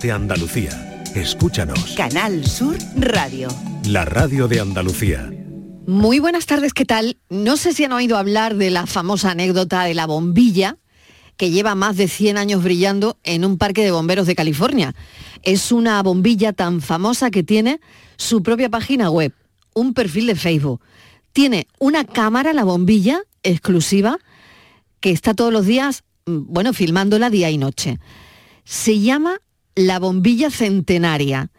de Andalucía. Escúchanos. Canal Sur Radio. La radio de Andalucía. Muy buenas tardes, ¿qué tal? No sé si han oído hablar de la famosa anécdota de la bombilla que lleva más de 100 años brillando en un parque de bomberos de California. Es una bombilla tan famosa que tiene su propia página web, un perfil de Facebook. Tiene una cámara, la bombilla, exclusiva, que está todos los días, mm, bueno, filmándola día y noche. Se llama La bombilla centenaria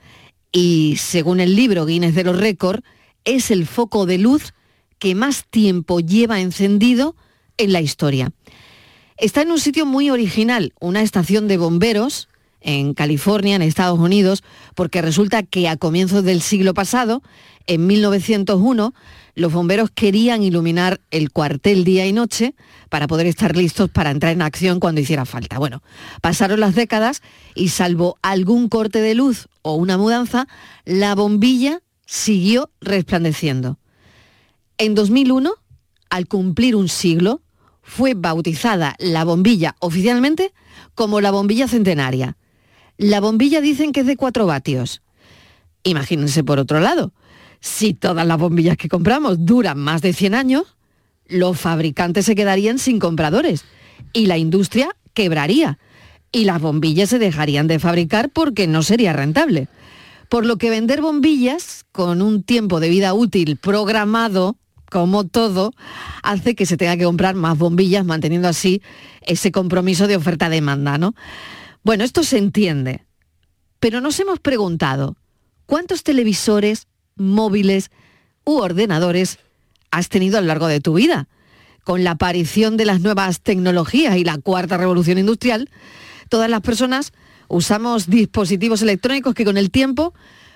y según el libro Guinness de los Récords, es el foco de luz que más tiempo lleva encendido en la historia. Está en un sitio muy original, una estación de bomberos en California, en Estados Unidos, porque resulta que a comienzos del siglo pasado, en 1901, los bomberos querían iluminar el cuartel día y noche para poder estar listos para entrar en acción cuando hiciera falta. Bueno, pasaron las décadas y salvo algún corte de luz o una mudanza, la bombilla siguió resplandeciendo. En 2001, al cumplir un siglo, fue bautizada la bombilla oficialmente como la bombilla centenaria. La bombilla dicen que es de 4 vatios. Imagínense por otro lado, si todas las bombillas que compramos duran más de 100 años, los fabricantes se quedarían sin compradores y la industria quebraría y las bombillas se dejarían de fabricar porque no sería rentable. Por lo que vender bombillas con un tiempo de vida útil programado como todo, hace que se tenga que comprar más bombillas, manteniendo así ese compromiso de oferta-demanda, ¿no? Bueno, esto se entiende, pero nos hemos preguntado, ¿cuántos televisores, móviles u ordenadores has tenido a lo largo de tu vida? Con la aparición de las nuevas tecnologías y la cuarta revolución industrial, todas las personas usamos dispositivos electrónicos que con el tiempo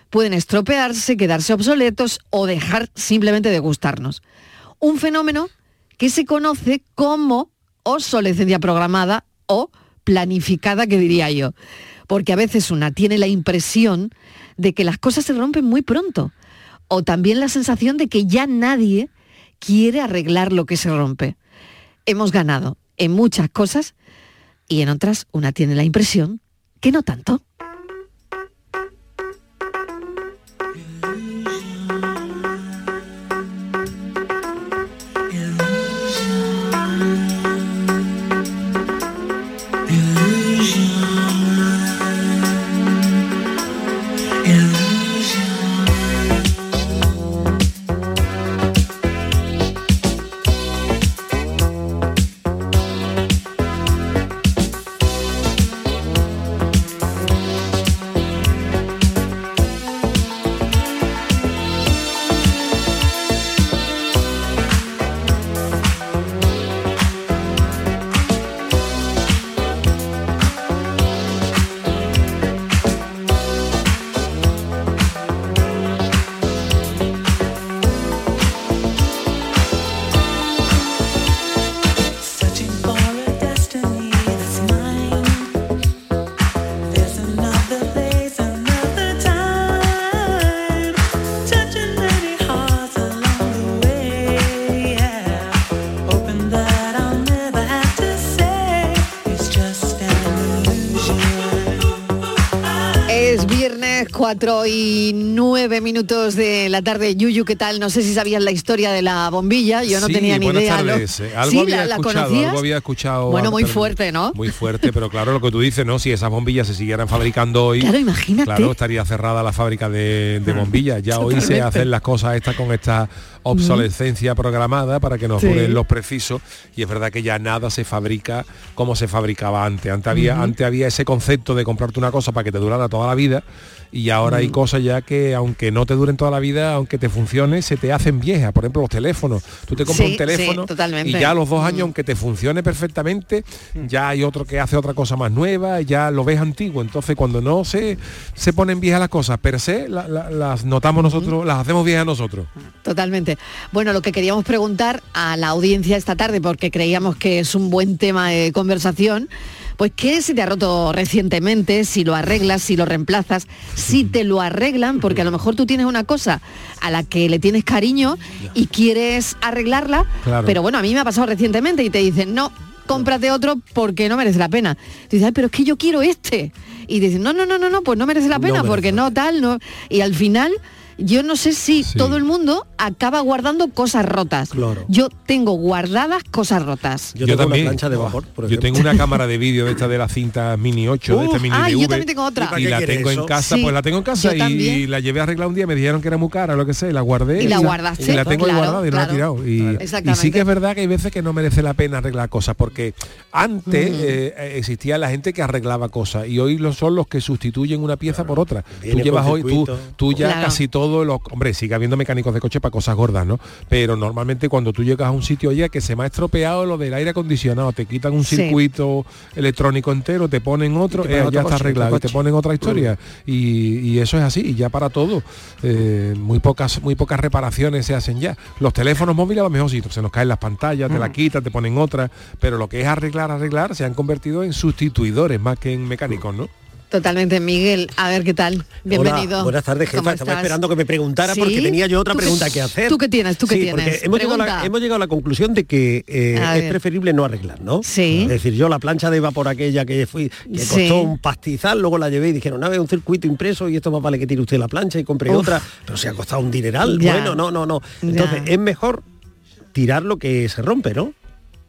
pueden estropearse, quedarse obsoletos o dejar simplemente de gustarnos. Un fenómeno que se conoce como obsolescencia programada o planificada, que diría yo. Porque a veces una tiene la impresión de que las cosas se rompen muy pronto. O también la sensación de que ya nadie quiere arreglar lo que se rompe. Hemos ganado en muchas cosas y en otras una tiene la impresión que no tanto. 4 y 9 minutos de la tarde. Yuyu, ¿qué tal? No sé si sabías la historia de la bombilla. Yo no Sí, tenía ni idea. tardes. Eh, Algo ¿Sí? había ¿La, la escuchado, conocías? algo había escuchado. Bueno, muy fuerte, ¿no? Muy fuerte, pero claro, lo que tú dices, ¿no? Si esas bombillas se siguieran fabricando hoy, Claro, imagínate. claro, estaría cerrada la fábrica de, de bombillas. Ya hoy se hacen las cosas estas con esta obsolescencia programada para que nos Sí. duren los precisos y es verdad que ya nada se fabrica como se fabricaba antes. Antes había, antes había ese concepto de comprarte una cosa para que te durara toda la vida y ahora hay cosas ya que aunque no te duren toda la vida, aunque te funcione, se te hacen viejas. Por ejemplo, los teléfonos. Tú te compras Sí, un teléfono sí, y ya a los dos años, aunque te funcione perfectamente, ya hay otro que hace otra cosa más nueva, ya lo ves antiguo. Entonces, cuando no se, se ponen viejas las cosas, per se, la- la- las notamos nosotros, las hacemos viejas nosotros. Totalmente. Bueno, lo que queríamos preguntar a la audiencia esta tarde, porque creíamos que es un buen tema de conversación, pues qué se te ha roto recientemente, si lo arreglas, si lo reemplazas, si te lo arreglan, porque a lo mejor tú tienes una cosa a la que le tienes cariño y quieres arreglarla, Claro. pero bueno, a mí me ha pasado recientemente y te dicen, no, cómprate otro porque no merece la pena. Tú dices, "Ay, pero es que yo quiero este. y dicen, no, no, no, no, no, pues no merece la pena, merece porque la no tal, no. Y al final, yo no sé si Sí. todo el mundo acaba guardando cosas rotas. Claro. Yo tengo guardadas cosas rotas. Yo, tengo una plancha de vapor, por Yo tengo una cámara de vídeo de esta de la cinta Mini 8, de esta Mini ay, yo también tengo otra. ¿Y la tengo en casa, Sí, pues la tengo en casa y también. la llevé a arreglar un día, me dijeron que era muy cara, lo que sé, la guardé Y la guardaste, y la tengo claro, guardada y no la he tirado. Y, Exactamente. y sí que es verdad que hay veces que no merece la pena arreglar cosas, porque antes eh, existía la gente que arreglaba cosas y hoy lo son los que sustituyen una pieza por otra. Tú llevas hoy, tú, ya casi todo, los, hombre, sigue habiendo mecánicos de coche para cosas gordas, ¿no? Pero normalmente cuando tú llegas a un sitio ya que se me ha estropeado lo del aire acondicionado, te quitan un Sí. circuito electrónico entero, te ponen otro, Y te ponen eh, otro ya coche, está arreglado, y te ponen otra historia. Y, y eso es así, y ya para todo. Eh, muy pocas, muy pocas reparaciones se hacen ya. Los teléfonos móviles a lo mejor sí, se nos caen las pantallas, te la quitan, te ponen otra, pero lo que es arreglar, arreglar, se han convertido en sustituidores más que en mecánicos, ¿no? Totalmente, Miguel. A ver qué tal. Bienvenido. Hola, buenas tardes, ¿Cómo jefa. Estaba esperando que me preguntara ¿Sí? porque tenía yo otra ¿Tú qué- pregunta que hacer. ¿Tú qué tienes? ¿Tú qué Sí, tienes? porque hemos llegado, a la, Pregunta. hemos llegado a la conclusión de que eh, es ver. preferible no arreglar, ¿no? Sí. Es decir, yo la plancha de vapor aquella que fui, que Sí. costó un pastizal, luego la llevé y dijeron, no, es un circuito impreso y esto más vale que tire usted la plancha y compre Uf. otra, pero se ha costado un dineral. Ya. Bueno, no, no, no. Entonces, Ya. es mejor tirar lo que se rompe, ¿no?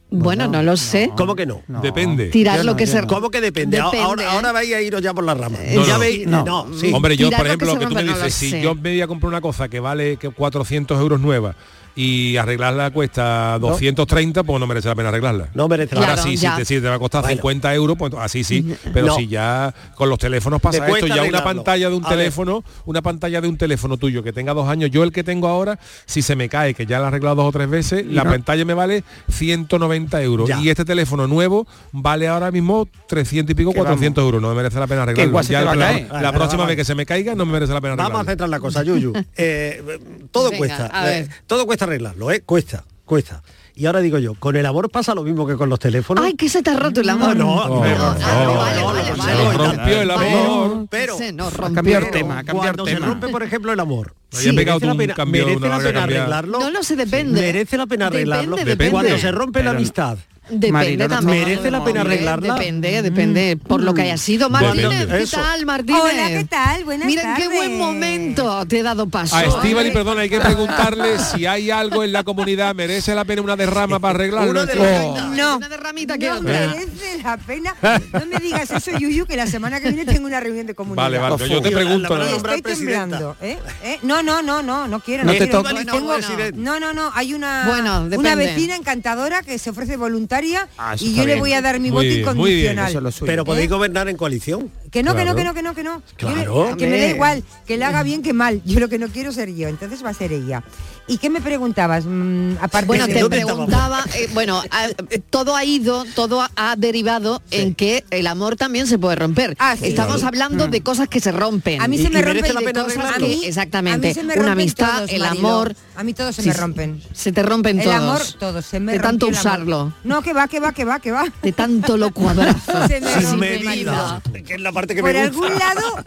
Bueno, no lo sé. ¿Cómo que no? Depende. Tirar lo que se no. ¿Cómo que depende? Depende, ahora, ¿eh? ahora vais a iros ya por las ramas. No, ya no. veis, No. no, sí. Hombre, yo, Tirar por ejemplo, lo que tú me dices, si sé. yo me voy a comprar una cosa que vale que 400 euros nueva y arreglarla cuesta 230, pues no merece la pena arreglarla. No merece la Claro, Ahora sí, si te, si te va a costar Bueno. 50 euros, pues así sí. Pero No. si ya con los teléfonos pasa Te esto, ya una pantalla de un A ver. teléfono, una pantalla de un teléfono tuyo que tenga dos años, yo el que tengo ahora, si se me cae, que ya la he arreglado dos o tres veces, la no- pantalla me vale 190 euros. Ya. Y este teléfono nuevo vale ahora mismo 300 y pico, Que 400 euros. No me merece la pena arreglarlo. Ya la, próxima vale, vez que se me caiga, no me merece la pena arreglarlo. Vamos a centrar la cosa, Yuyu. Eh, todo Venga, cuesta. a ver. eh, todo cuesta arreglarlo, ¿eh? Cuesta, cuesta. Y ahora digo yo, ¿con el amor pasa lo mismo que con los teléfonos? Ay, que se te ha roto el amor. no, no, no, no, no, no, Se rompió el amor. Pero, se nos rompió. pero tema, el cuando se tema. rompe, por ejemplo, el amor. Pegado merece la un pena, cambio, merece la pena arreglarlo. No lo sé, depende. Merece la pena Depende, arreglarlo. depende. Cuando se rompe la amistad. Depende Marilo, no- también. ¿Merece la pena arreglarla? Depende, depende. Por lo que haya sido. Martínez. ¿qué Eso. tal, Martínez? Hola, ¿qué tal? Buenas Mira en qué tardes. buen momento te he dado paso. A ¿eh? perdón, hay que preguntarle si hay algo en la comunidad, merece la pena una derrama para arreglarlo. Una Esto- derrama. No, Una derramita que no otra. merece la pena. No me digas eso, Yuyu, que la semana que viene tengo una reunión de comunidad. Vale, vale, yo te pregunto. La- la- estoy temblando, ¿eh? ¿Eh? No, no, no, no, no quiero. No No, te quiero. toques. Bueno, Tengo- bueno. No, no, no, hay una, Bueno, una vecina encantadora que se ofrece voluntaria Ah, y yo le voy a dar mi Muy voto bien, muy bien, incondicional. Eso es lo suyo. Pero podéis ¿Eh? gobernar en coalición. Que no, que no, que no, que no, que no. Yo Claro. que me da igual, que le haga bien que mal. Yo lo que no quiero ser yo, entonces va a ser ella. ¿Y qué me preguntabas? Mm, aparte Bueno, de te preguntaba, eh, bueno, a- todo ha ido, todo ha- derivado en que el amor también se puede romper. Ah, sí. Estamos Claro. hablando de cosas que se rompen. A mí ¿Y- se me rompen la pena cosas mí- Exactamente. a mí se me Una amistad, todos, el amor. A mí todos se Sí, me rompen. Se te rompen El todos. amor, todos. Se me de tanto el usarlo. No, que va, que va, que va, que va. De tanto lo cuadrazo. Se me Sin rompe, medida. Que es la parte que Por me gusta. algún lado,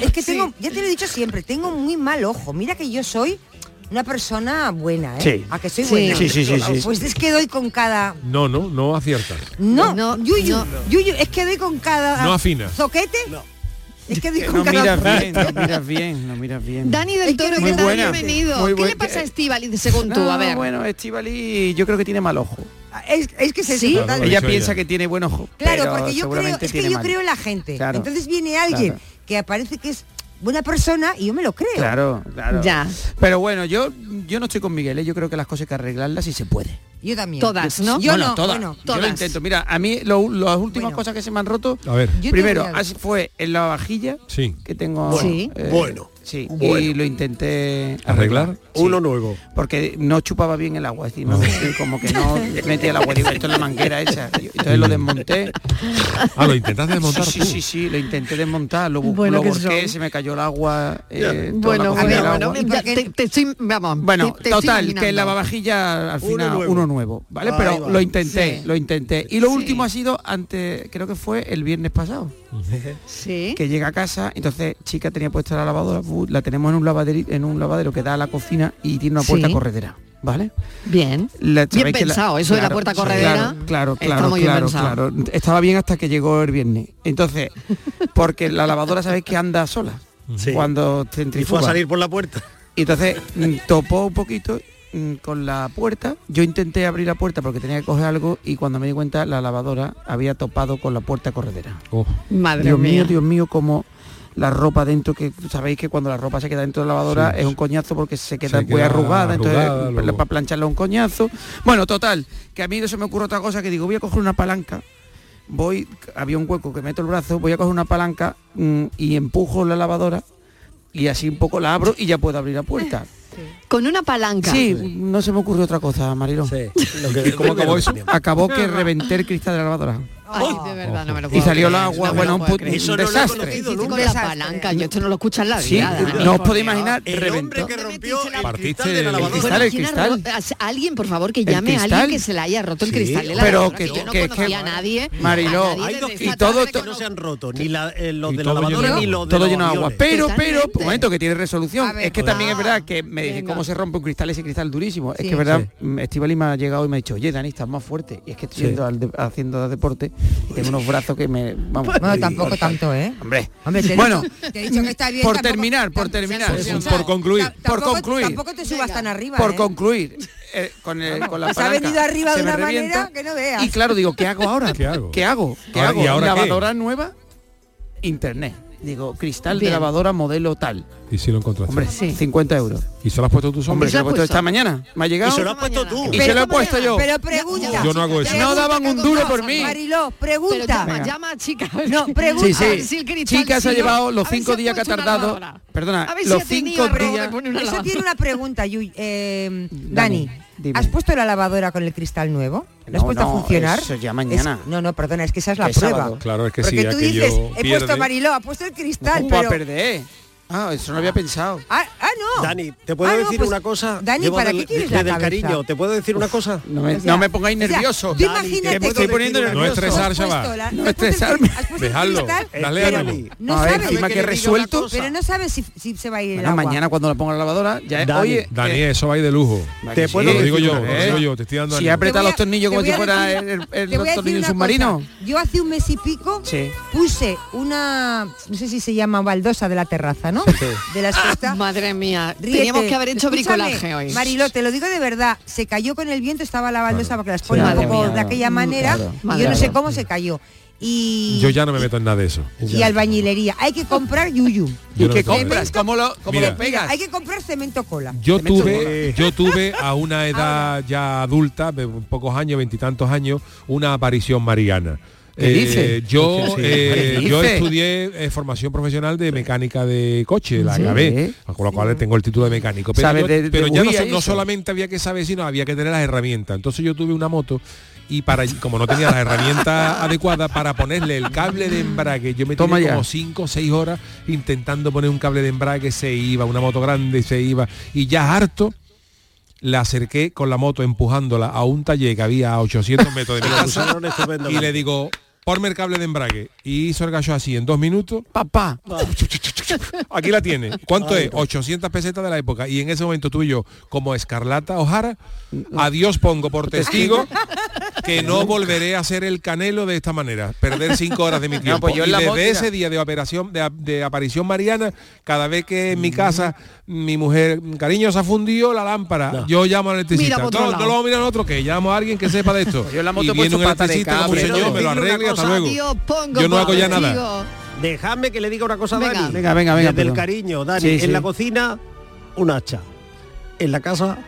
es que tengo, ya te lo he dicho siempre, tengo muy mal ojo. Mira que yo soy una persona buena, ¿eh? Sí. A que soy Sí. buena. Sí, sí, sí, sí. Pues es que doy con cada. No, no, no aciertas. No, No, yuyu, no. yuyu, es que doy con cada. No afina. Zoquete. Es que doy Que con no cada. miras bien, no miras bien, no miras bien. Dani del Toro, muy ¿qué tal? buena. Bienvenido. Muy ¿Qué buen- le pasa a Estivali, según tú? A No, ver. Bueno, Estivali yo creo que tiene mal ojo. Es, es que se Sí. Claro, Ella piensa ella. que tiene buen ojo. Claro, pero porque yo creo, es que yo mal. creo en la gente. Claro, Entonces viene alguien claro. que parece que es buena persona y yo me lo creo. Claro, claro. Ya. Pero bueno, yo yo no estoy con Miguel, ¿eh? yo creo que las cosas hay que arreglarlas y se puede. Yo también. Todas, ¿no? Yo bueno, no, todas. bueno, Yo lo todas. intento. Mira, a mí lo- las últimas Bueno. cosas que se me han roto, A ver, primero, fue en la vajilla sí. que tengo. Bueno. Sí. Bueno. Sí, Bueno. y lo intenté ¿Arreglar? Sí. Uno nuevo. porque no chupaba bien el agua, es decir, no, como que no metía el agua, digo, esto es la manguera esa. Entonces lo desmonté. Ah, lo intentaste desmontar Sí, tú. sí, sí, sí, lo intenté desmontar, lo, bu- Bueno, lo son. se me cayó el agua, eh, Bueno, bueno, total, que en la imaginando. babajilla al Uno final nuevo. uno nuevo, ¿vale? Pero va. lo intenté, Sí. lo intenté. Y lo Sí. último ha sido antes, creo que fue el viernes pasado, Sí. que llega a casa, entonces chica tenía puesta la lavadora, la tenemos en un lavadero, en un lavadero que da a la cocina y tiene una puerta Sí. corredera. ¿vale? Bien. La- Bien la- pensado, eso de la claro, puerta corredera. Claro, claro, claro, muy claro, pensado. claro. Estaba bien hasta que llegó el viernes. Entonces, porque la lavadora sabéis que anda sola Sí. cuando Y fue centrifuga. a salir por la puerta. Y entonces mm, topó un poquito mm, con la puerta. Yo intenté abrir la puerta porque tenía que coger algo y cuando me di cuenta la lavadora había topado con la puerta corredera. Oh, Madre Dios mía. mío, Dios mío, como la ropa dentro, que sabéis que cuando la ropa se queda dentro de la lavadora Sí, es un coñazo porque se queda Se muy queda arrugada, arrugada, entonces luego. para plancharla un coñazo. Bueno, total, que a mí no se me ocurre otra cosa que digo, voy a coger una palanca, voy, había un hueco que meto el brazo, voy a coger una palanca mm, y empujo la lavadora y así un poco la abro y ya puedo abrir la puerta. Con una palanca. Sí, no se me ocurrió otra cosa, Marilón. Sí. Lo que- ¿Y cómo acabó eso? Acabó que reventé el cristal de la lavadora. Ay, de verdad, no me lo Y salió el agua, no bueno, lo un. Eso un no lo he desastre. Con nunca. la palanca, yo esto no lo escucho en la Sí, vida. Dani, no os podéis imaginar, El reventó. hombre que rompió el Partiste cristal de la lavadora. cristal, el ¿quién ha cristal. ro- a- Alguien, por favor, que llame a alguien que se le haya roto el Sí, cristal de la pero que- yo no que- conocía que- a nadie. Mariló, a nadie Hay desde dos esta y todo- que no se han roto, ni la, eh, los de la lavadora ni los de todo lleno de agua. Pero, pero, un momento que tiene resolución. Es que también es verdad que me dije. ¿cómo se rompe un cristal ese cristal durísimo? Es que es verdad, Estivali me ha llegado y me ha dicho, oye, Dani, estás más fuerte. Y es que estoy haciendo deporte tengo unos brazos que me. Vamos. Bueno, tampoco tanto, ¿eh? Hombre. Hombre, te he Bueno, te he dicho que está bien. por tampoco- terminar, por terminar. Por- por concluir. Por concluir. Tampoco te subas tan arriba. Por ¿eh? concluir, eh, con, el- con la que se ha palanca, venido arriba de una revienta. manera que no veas. Y claro, digo, ¿qué hago ahora? ¿Qué hago? ¿Qué hago? ¿Qué Ahora- hago? ¿y ahora qué? ¿Lavadora nueva? Internet. Digo, cristal Bien. de lavadora modelo tal. Y si lo encontraste. Hombre, Sí. 50 euros. ¿Y se lo has puesto tú Hombre, hombre? ¿se lo he puesto esta mañana. Me ha Y llegado. se lo has puesto tú. Y se lo he puesto yo. Pero pregunta. Yo no hago eso. No daban un duro por mí. Mariló, Pero pregunta. llama, Venga. llama, chica. No, pregunta. Sí, A sí. ha llevado a los cinco días que ha tardado. Perdona, A ver si los cinco días. Eso tiene una pregunta, Yuy. Eh, Dani, dime. ¿has puesto la lavadora con el cristal nuevo? ¿Lo has No, puesto a no, funcionar? eso ya mañana. Es- no, no, perdona, es que esa es la es prueba. sábado. Claro, es que Porque sí, tú dices, he pierde. puesto Mariló, ha puesto el cristal, ¿Cómo va a pero... perder? Ah, eso no lo había pensado. Ah, ah, no. Dani, ¿te puedo Ah, no, decir pues, una cosa? Dani, Llevo ¿para del- qué tienes desde la el cabeza? cariño, ¿te puedo decir una cosa? No me, O sea, no me pongáis o sea, nervioso. Dani, imagínate que me estoy que- poniendo que- nervioso. No estresar, chaval. la- No estresarme. Dejadlo. Dale ánimo. No a ver, encima que resuelto. pero no sabes si, si se va a ir el Bueno, agua. mañana cuando lo ponga en la lavadora, ya Dani, oye, Dani, eso va a ir de lujo. te puedo lo digo decir yo, una te lo ¿eh? digo yo, te estoy dando Si aprieta los tornillos como si fuera el, tornillo submarino. Yo hace un mes y pico Sí. puse una, no sé si se llama baldosa de la terraza, ¿no? De las está- Madre mía, Ríete. teníamos que haber hecho Escúchame, bricolaje hoy. Mariló, te lo digo de verdad, se cayó con el viento, estaba la baldosa porque las pone un poco mía. de aquella manera claro. y Madre yo no sé cómo se cayó. Y, Yo ya no me meto en nada de eso. y albañilería. Hay que comprar yuyu. ¿Y no qué compras? ¿Cómo lo, cómo Mira. lo pegas? Hay que comprar cemento cola. Yo tuve, yo tuve a una edad ya adulta, de pocos años, veintitantos años, una aparición mariana. ¿Qué dice? Yo, Sí. eh, ¿Qué yo estudié eh, formación profesional de mecánica de coche, la Sí. acabé, con lo cual tengo el título de mecánico. Pero, ¿Sabes yo- de- de pero ya no, solamente había que saber, sino había que tener las herramientas. Entonces yo tuve una moto y para como no tenía las herramientas adecuadas para ponerle el cable de embrague, yo me Toma tiré ya. como 5 o 6 horas intentando poner un cable de embrague, se iba, una moto grande se iba y ya harto la acerqué con la moto empujándola a un taller que había a 800 metros de mi casa y le digo, ponme el cable de embrague. Y hizo el gallo así en dos minutos. Papá. Aquí la tiene. ¿Cuánto es? 800 pesetas de la época. Y en ese momento tuve yo, como Escarlata Ojara, adiós pongo por testigo que no volveré a hacer el canelo de esta manera. Perder cinco horas de mi tiempo. pues yo y desde ese día de operación, de, de aparición mariana, cada vez que en mi casa mi mujer, cariño, se ha fundido la lámpara, No. yo llamo al electricista. otro No, no lo vamos a mirar nosotros, que llamo a alguien que sepa de esto. Yo la moto y viene un electricista como un señor, me lo arregle, hasta luego. Adiós, pongo Yo no hago ya nada. testigo. Dejadme que le diga una cosa a Venga. Dani. Venga, venga, venga, Desde el cariño, Dani. Sí, en sí. la cocina, un hacha. En la casa,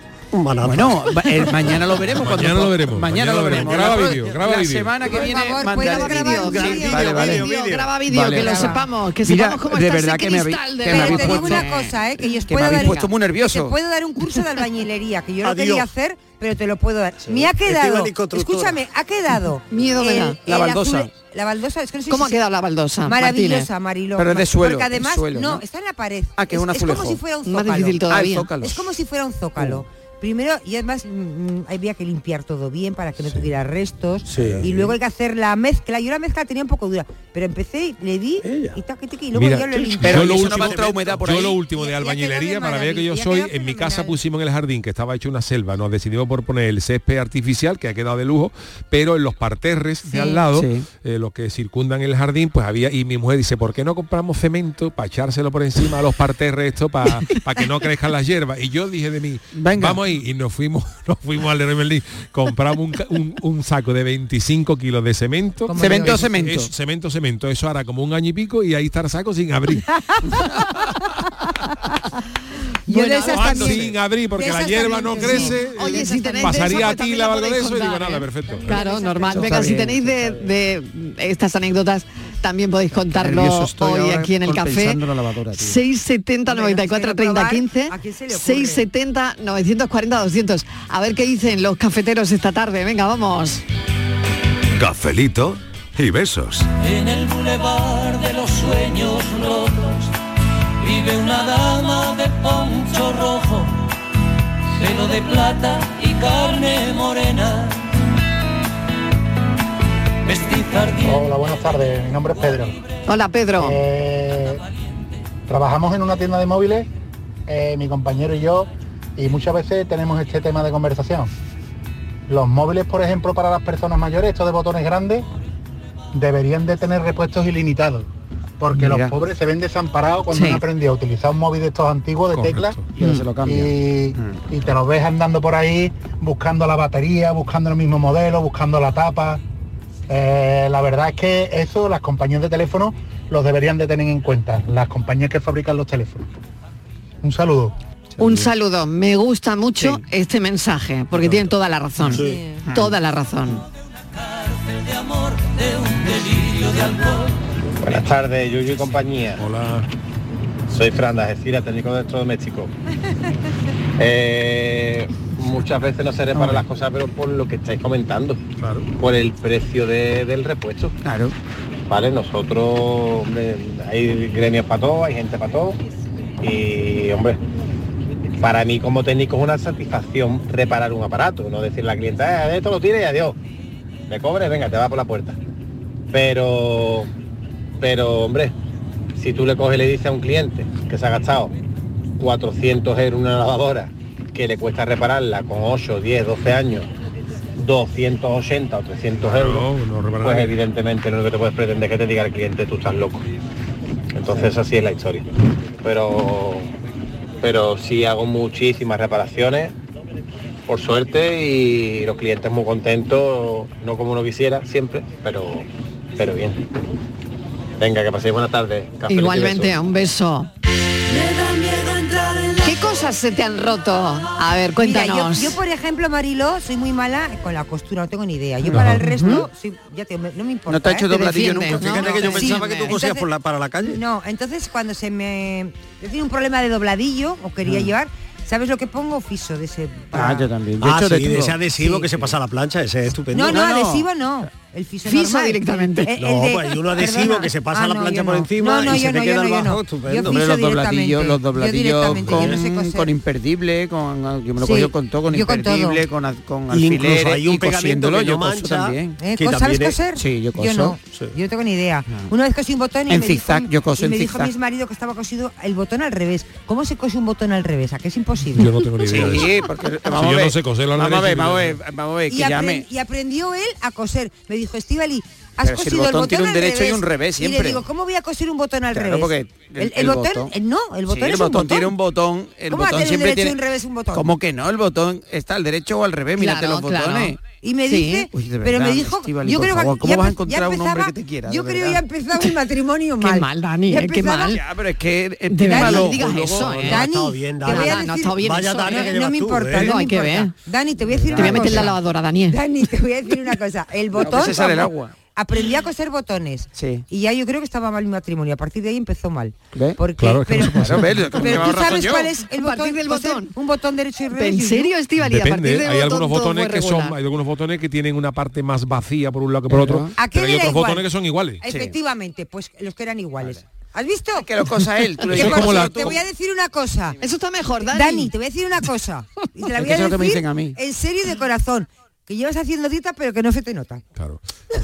manazo. Bueno, eh, mañana lo veremos. cuando- Mañana lo veremos, Mañana, mañana lo veremos. Graba La- vídeo, graba la vídeo. semana que Por viene favor, mandaré ¿puedo grabar vídeo. un Sí, vídeo? Vale, vale. Graba vídeo, Vale. que lo sepamos, que Mira, sepamos cómo de está verdad ese que me cristal de que me Pero habéis te digo puesto- una cosa, ¿eh? que yo os Que me puedo habéis dar, puesto muy nervioso. te puedo dar un curso de albañilería, que yo lo Adiós. quería hacer, pero te lo puedo dar. Me ha quedado, escúchame, ha quedado Miedo el- La el baldosa. azule- la baldosa, es que no sé ¿Cómo si ha quedado la baldosa? Maravillosa, Martínez? Mariló. Pero es de suelo, Porque además, es suelo, no, ¿no? está en la pared. Ah, que es un es azulejo. como si fuera un Más zócalo. difícil Ah, el todavía. zócalo. Es como si fuera un zócalo. Primero, y además mm, había que limpiar todo bien para que no tuviera restos. Sí. Y luego hay que hacer la mezcla. Yo la mezcla la tenía un poco dura, pero empecé, le di Ella. y tac, tac, y luego Mira, yo lo limpié. Pero yo lo no último, va a entrar humedad por yo ahí. lo último Y- de albañilería, para ver que yo soy, en mi casa pusimos en el jardín, que estaba hecho una selva, nos decidimos por poner el césped artificial, que ha quedado de lujo, pero en los parterres Sí. de al lado, Sí. eh, los que circundan el jardín, pues había, y mi mujer dice, ¿por qué no compramos cemento para echárselo por encima a los parterres esto para que no crezcan las hierbas? Y yo dije de mí, Venga. vamos y nos fuimos, nos fuimos al Leroy Merlin, compramos un, un- un saco de 25 kilos de cemento. ¿Cómo Cemento, cemento. Eso, cemento, cemento. Eso hará como un año y pico y ahí está el saco sin abrir. Yo de Bueno, esas Ah, también. sin abrir porque la hierba también, no sí. crece. Oye, si tenéis pasaría de a ti la algo de eso y digo nada, ¿eh? perfecto. Claro, normal. Venga, si tenéis de, de estas anécdotas, también podéis contarlo hoy ahora aquí en el café. pensando en la lavadora, tío. 670 Hombre, 94 no se quiere 30 probar, 15 ¿a quién se le ocurre? 670 940 200 a ver qué dicen los cafeteros esta tarde venga vamos Cafelito y besos. En el bulevar de los sueños rotos vive una dama de poncho rojo, pelo de plata y carne morena. Hola, buenas tardes. Mi nombre es Pedro. hola Pedro Eh, trabajamos en una tienda de móviles, eh, mi compañero y yo, y muchas veces tenemos este tema de conversación. Los móviles, por ejemplo, para las personas mayores, estos de botones grandes, deberían de tener repuestos ilimitados. Porque Mira. los pobres se ven desamparados cuando Sí. han aprendido a utilizar un móvil de estos antiguos de Correcto. teclas Y se lo y, y te los ves andando por ahí buscando la batería, buscando el mismo modelo, buscando la tapa. Eh, la verdad es que eso las compañías de teléfono los deberían de tener en cuenta, las compañías que fabrican los teléfonos. Un saludo. un saludo me gusta mucho este mensaje porque tienen toda la razón toda la razón. Buenas tardes, Yuyu y compañía. Hola. Soy Fran de Algeciras, técnico de electrodoméstico. Eh, muchas veces no se reparan las cosas, pero por lo que estáis comentando, Claro. por el precio de- del repuesto. Claro. Vale, nosotros, hombre, hay gremios para todo, hay gente para todo. Y, hombre, para mí como técnico es una satisfacción reparar un aparato, no decirle a la clienta, eh, esto lo tire y adiós. Me cobres, venga, te va por la puerta. Pero, pero, hombre, si tú le coges y le dices a un cliente que se ha gastado 400 euros en una lavadora, que le cuesta repararla con 8, 10, 12 años, 280 o 300 euros, No, no pues evidentemente lo que te puedes pretender es que te diga el cliente tú estás loco. Entonces así es la historia. Pero pero sí hago muchísimas reparaciones, por suerte, y los clientes muy contentos, no como uno quisiera siempre, pero pero bien. Venga, que paséis buena tarde. Y igualmente un beso ¿Qué cosas se te han roto? A ver, Mira, yo, cuéntanos. yo, por ejemplo, Marilo, soy muy mala con la costura, no tengo ni idea. Yo para el resto, ya te, no me importa. No te ha hecho ¿eh? dobladillo nunca. ¿no? Fíjate que yo Sí, pensaba que tú cosías Entonces- por la, para la calle. No, entonces cuando se me... Yo tenía un problema de dobladillo, o quería llevar, ¿sabes lo que pongo? Fiso de ese... Ah, yo también. Yo he Ah, hecho sí, de ese adhesivo Sí. que se pasa a la plancha, ese es estupendo. No, no, No, no. adhesivo no. El fiso, Fiso normal. directamente. El- el No, de- pues hay uno adhesivo perdona. que se pasa Ah, la no, plancha yo por no. encima No, no, y yo se te no, queda yo el no, yo bajo no. estupendo. Yo los dobladillos, los Yo dobladillos yo con, no con imperdible, con, yo me lo Sí, cogí con todo, con yo con imperdible, todo. con, con incluso alfileres hay un y pegamento cosiéndolo, que yo no coso mancha. también. ¿Eh? que ¿Sabes coser? Sí, yo Yo coso. no. Sí. Yo no tengo ni idea. Una vez cosí un botón y En me zigzag, dijo, yo coso y en me dijo mi marido que estaba cosido el botón al revés. ¿Cómo se cose un botón al revés? ¿A qué es imposible? Yo no tengo ni idea. Sí, porque vamos a yo ver. no vamos a ver, vamos a yo- ver, que llame. y aprendió él a coser. Me dijo, Estivali, has Pero si el cosido el botón botón tiene un al derecho y revés. un revés Y le siempre. digo, ¿cómo voy a coser un botón al Claro, revés? porque el, el- el botón, botón- eh, no, el botón Sí, es el botón un tiene un botón, el ¿Cómo va a botón un siempre y tiene un revés un botón? ¿Cómo que no? El botón está al derecho o al revés, mírate Claro, los claro. botones. Y me Sí. dice, Uy, de pero me verdad, dijo, Estíbaliz, yo creo favor, que ¿cómo ya vas a encontrar ya un hombre empezaba- que te quiera, Yo creo que verdad? ya empezaba mi matrimonio Qué mal. mal, Dani, eh, qué empezaba- mal. Ya, pero es que De encima verdad, lo- no digas eso, ¿eh? No, Dani, ha estado bien, Dani. no no me importa, no No, hay que ver. Dani, te voy a decir Te voy a una meter cosa. la lavadora, Daniel. Dani, te voy a decir una cosa. El botón. se sale el agua. Aprendí a coser botones. Sí. Y ya yo creo que estaba mal mi matrimonio. A partir de ahí empezó mal. ¿Ve? Porque, Claro, es que no pero, pero tú sabes yo. cuál es el botón del botón. Un botón derecho y revés. ¿En serio, Estivali? A partir Depende, del hay algunos botón botones que son, hay algunos botones que tienen una parte más vacía por un lado que por otro, ¿A qué pero hay otros igual? botones que son iguales. Efectivamente, pues los que eran iguales. ¿Has visto? Que lo cosa él. Tú le Que dices, por "Cómo la- cierto, te voy a decir una cosa. Eso está mejor, Dani. Dani, te voy a decir una cosa. Y te la voy a que me decir dicen a mí. en serio y de corazón. Que llevas haciendo dieta pero que no se te nota.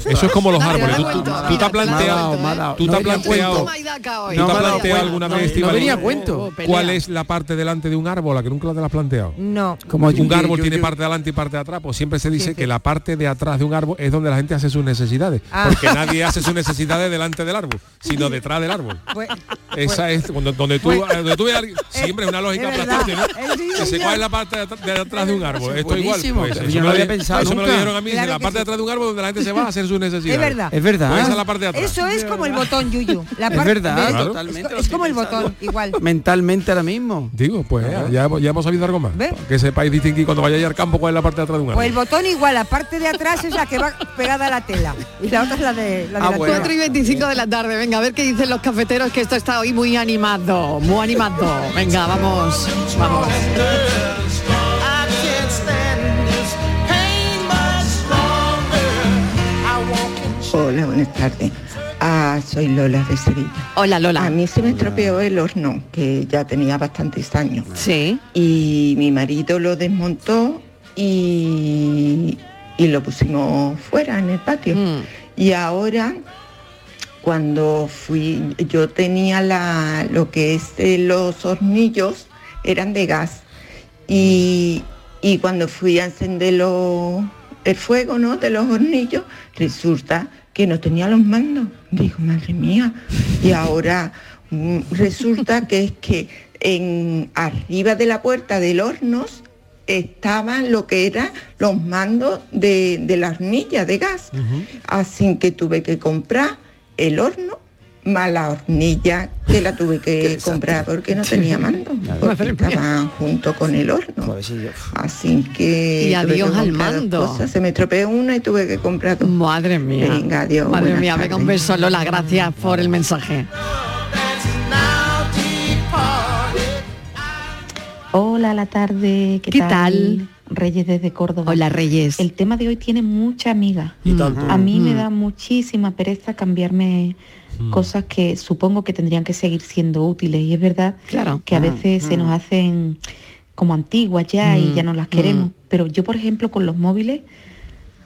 Eso es como los árboles. Tú- tú- cuento. Tú te has planteado, dado, tú te has planteado, tú te has planteado alguna no, vez, no venía cuento. ¿Cuál es la parte delante de un árbol? A que nunca te la has planteado. No. Como un yo- árbol yo- tiene yo- parte delante y parte de atrás, pues siempre se dice que la parte de atrás de un árbol es donde la gente hace sus necesidades, Ah. porque nadie hace sus necesidades delante del árbol, sino detrás del árbol. Pues, Esa es cuando, donde tú, Pues- eh, donde tú ves a alguien- siempre es una lógica es aplastante, ¿no? Eh, Que se señor. coge la parte de, atr- de atrás de un árbol. Esto igual. Pues, yo no había pensado eso me lo dijeron a mí, Claro de la parte de atrás de un árbol donde la gente se va a hacer sus necesidades. es verdad. Es verdad. Pues esa es la parte de atrás. Eso es como el botón, Yuyu. La Es parte verdad, de- Claro. totalmente. Es, es como el botón, igual. Mentalmente ahora mismo. Digo, pues ya, ya hemos- ya hemos sabido algo más. Que sepáis distinguir cuando vayáis al campo cuál es la parte de atrás de un Pues el árbol. botón igual, la parte de atrás es la que va pegada a la tela. Y la otra es la de la, de Ah, la bueno. tela. 4 y 25 de la tarde. Venga, a ver qué dicen los cafeteros, que esto está hoy muy animado, muy animado. Venga, vamos, vamos. Hola, buenas tardes. Ah, soy Lola de Sevilla. Hola, Lola. A mí se me estropeó el horno, que ya tenía bastantes años. Sí. Y mi marido lo desmontó y, y lo pusimos fuera en el patio. Mm. Y ahora, cuando fui, yo tenía la, lo que es eh, los hornillos, eran de gas. Y, y cuando fui a encender el fuego ¿no? de los hornillos, resulta que no tenía los mandos. Digo, madre mía. Y ahora mm, resulta que es que en arriba de la puerta del horno estaban lo que eran los mandos de, de la hornilla de gas. Así que tuve que comprar el horno más la hornilla que la tuve que comprar porque no tenía mando, porque estaban junto con el horno. Así que Y que adiós al mando. cosas. Se me estropeó una y tuve que comprar dos. Madre mía. Venga, adiós. Madre mía, venga, un beso, Lola. Gracias por el mensaje. Hola, la tarde. ¿Qué, ¿Qué tal? Reyes desde Córdoba. Hola, Reyes. El tema de hoy tiene mucha amiga. Y tanto. A mí me Mm. da muchísima pereza cambiarme cosas que supongo que tendrían que seguir siendo útiles. Y es verdad Claro. que a veces se nos hacen como antiguas ya y Mm, ya no las queremos. mm. Pero yo, por ejemplo, con los móviles,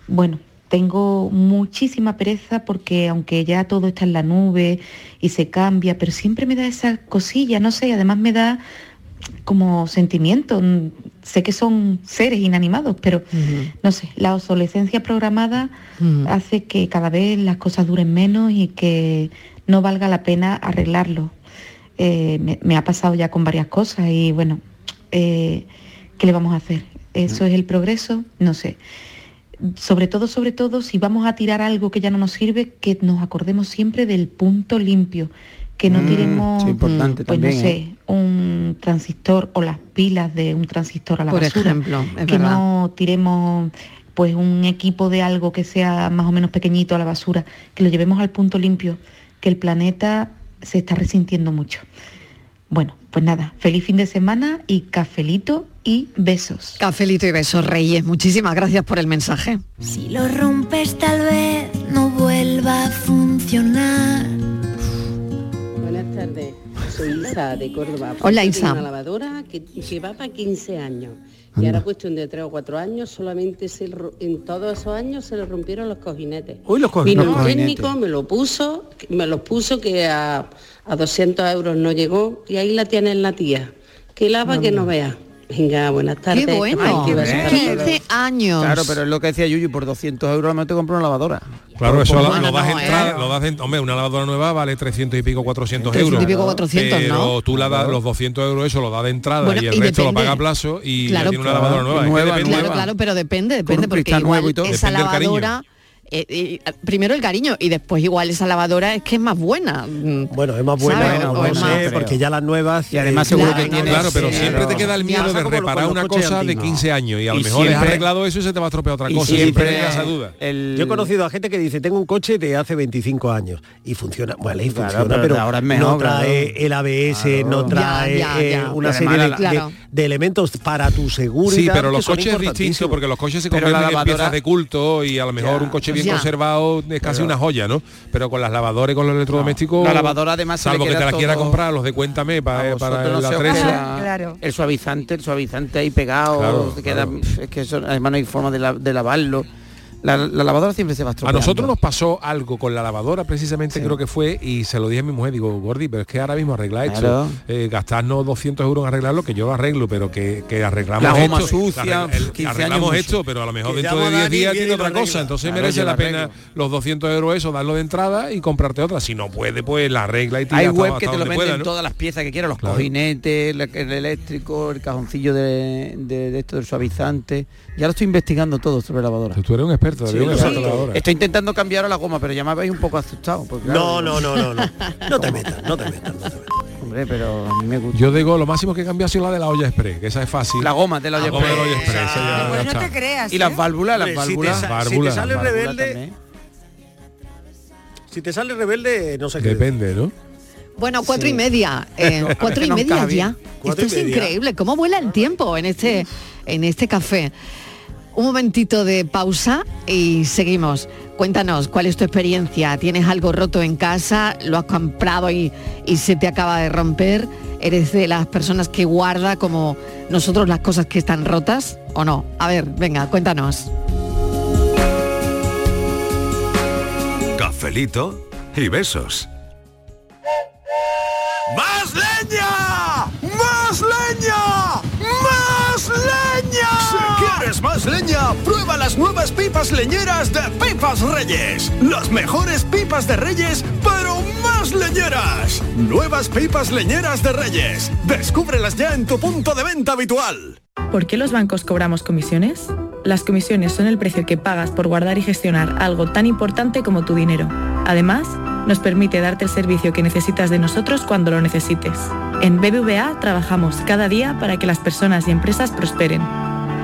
bueno, tengo muchísima pereza porque aunque ya todo está en la nube y se cambia, pero siempre me da esa cosilla, no sé, además me da como sentimiento. Mm, Sé que son seres inanimados, pero no sé, la obsolescencia programada hace que cada vez las cosas duren menos y que no valga la pena arreglarlo. Eh, me, me ha pasado ya con varias cosas y bueno, eh, ¿qué le vamos a hacer? ¿Eso es el progreso? No sé. Sobre todo, sobre todo, si vamos a tirar algo que ya no nos sirve, que nos acordemos siempre del punto limpio, que no Mm, tiremos, sí, importante pues también, no sé, ¿eh? un transistor o las pilas de un transistor a la Por basura. ejemplo, es que verdad. no tiremos pues un equipo de algo que sea más o menos pequeñito a la basura, que lo llevemos al punto limpio, que el planeta se está resintiendo mucho. Bueno, pues nada, feliz fin de semana y cafelito y besos. Cafelito y besos, Reyes. Muchísimas gracias por el mensaje. Si lo rompes tal vez no vuelva a funcionar. Tardes, soy Isa de Córdoba. Hola, Isa. Una lavadora que, que va para 15 años. Y ahora cuestión de 3 o 4 años, solamente se, en todos esos años se le rompieron los cojinetes. Uy, los Vino cojinetes. un Los técnico, me lo puso, me los puso que a, a 200 euros no llegó y ahí la tiene la tía. Que lava que no vea. Venga, buenas tardes. Qué bueno. Ay, qué beso para todos. 15 años. Claro, pero es lo que decía Yuyu, por 200 euros me te compro una lavadora. Claro, eso lo, bueno, lo das no, entrada, eh. lo das en- hombre, una lavadora nueva vale 300 y pico, 400 300 euros. y pico, 400, pero ¿no? tú la das los 200 euros, eso lo da de entrada Bueno, y el y resto lo paga a plazo y Claro, ya tiene una lavadora nueva. Es que Nueva, depende- Claro, nueva. claro, pero depende, depende, porque igual nuevo y todo. esa Depende cariño. Eh, eh, primero el cariño y después igual esa lavadora es que es más buena. Mm, Bueno, es más buena, porque ya las nuevas... Y además eh, seguro ya que no- tiene- Claro, pero Sí, siempre pero- te queda el miedo de reparar una cosa de antiguos. 15 años y a lo Y mejor has siempre- arreglado eso y se te va a estropear otra cosa. Y siempre siempre esa duda. el- Yo he conocido a gente que dice, tengo un coche de hace 25 años y funciona, bueno, y Claro, funciona, pero pero, ahora es mejor, no trae claro. el ABS, no trae Ya, ya, eh, ya. una serie de, de- elementos para tu seguridad. Sí, pero los coches es distinto porque los coches se Pero convierten en piezas de culto y a lo mejor Ya. un coche bien Ya. conservado es casi una joya, ¿no? Pero con las lavadoras y con los electrodomésticos, La lavadora además se salvo que te la quiera comprar los de cuéntame para, A para no la se os 13. queda Claro. El suavizante, el suavizante ahí pegado, Claro, queda, claro. es que eso, además no hay forma de, la- de lavarlo. La, la lavadora siempre se va A estropeando. nosotros nos pasó algo con la lavadora, precisamente creo que fue, y se lo dije a mi mujer, digo, Gordi, pero es que ahora mismo arreglar Claro. esto, eh, gastarnos 200 euros en arreglarlo, que yo lo arreglo, pero que, que arreglamos La goma esto, sucia, arregla- el- 15 arreglamos años esto, mucho. pero a lo mejor Que dentro de a 10 Dani, días tiene otra arregla. cosa, entonces Claro, merece la pena los 200 euros eso, darlo de entrada y comprarte otra. Si no puede, pues la arregla y tira Hay web hasta que te lo venden pueda, ¿no? todas las piezas que quieras, los Claro. cojinetes, el, el eléctrico, el cajoncillo de, de- de esto del suavizante. Ya lo estoy investigando todo sobre lavadora. Tú eres un experto, eres un experto en lavadora. Estoy intentando cambiar la goma, pero ya me habéis un poco asustado. porque, No, claro, no, no, no, no. No te metas, no te metas. no te metas. Hombre, pero a mí me gusta. Yo digo, lo máximo que he cambiado ha sido la de la olla express, que esa es fácil. La goma de la olla La goma de la olla express. ya- Pues ya no te creas. Y las ¿eh? válvulas, las Hombre, si te válvulas. válvulas, si te sale válvulas rebelde, también. si te sale rebelde, no sé qué. Depende, ¿no? Bueno, cuatro Sí. y media. eh, No, cuatro y no media encaja ya. Esto es increíble. ¿Cómo vuela el tiempo en este, en este café? Un momentito de pausa y seguimos. Cuéntanos, ¿cuál es tu experiencia? ¿Tienes algo roto en casa? ¿Lo has comprado y, y se te acaba de romper? ¿Eres de las personas que guarda como nosotros las cosas que están rotas o no? A ver, venga, cuéntanos. Cafelito y besos. ¡Más leña! ¡Más leña! ¡Más leña! Si leña, prueba las nuevas pipas leñeras de Pipas Reyes. Las mejores pipas de Reyes, pero más leñeras. Nuevas pipas leñeras de Reyes. Descúbrelas ya en tu punto de venta habitual. ¿Por qué los bancos cobramos comisiones? Las comisiones son el precio que pagas por guardar y gestionar algo tan importante como tu dinero. Además, nos permite darte el servicio que necesitas de nosotros cuando lo necesites. En BBVA trabajamos cada día para que las personas y empresas prosperen.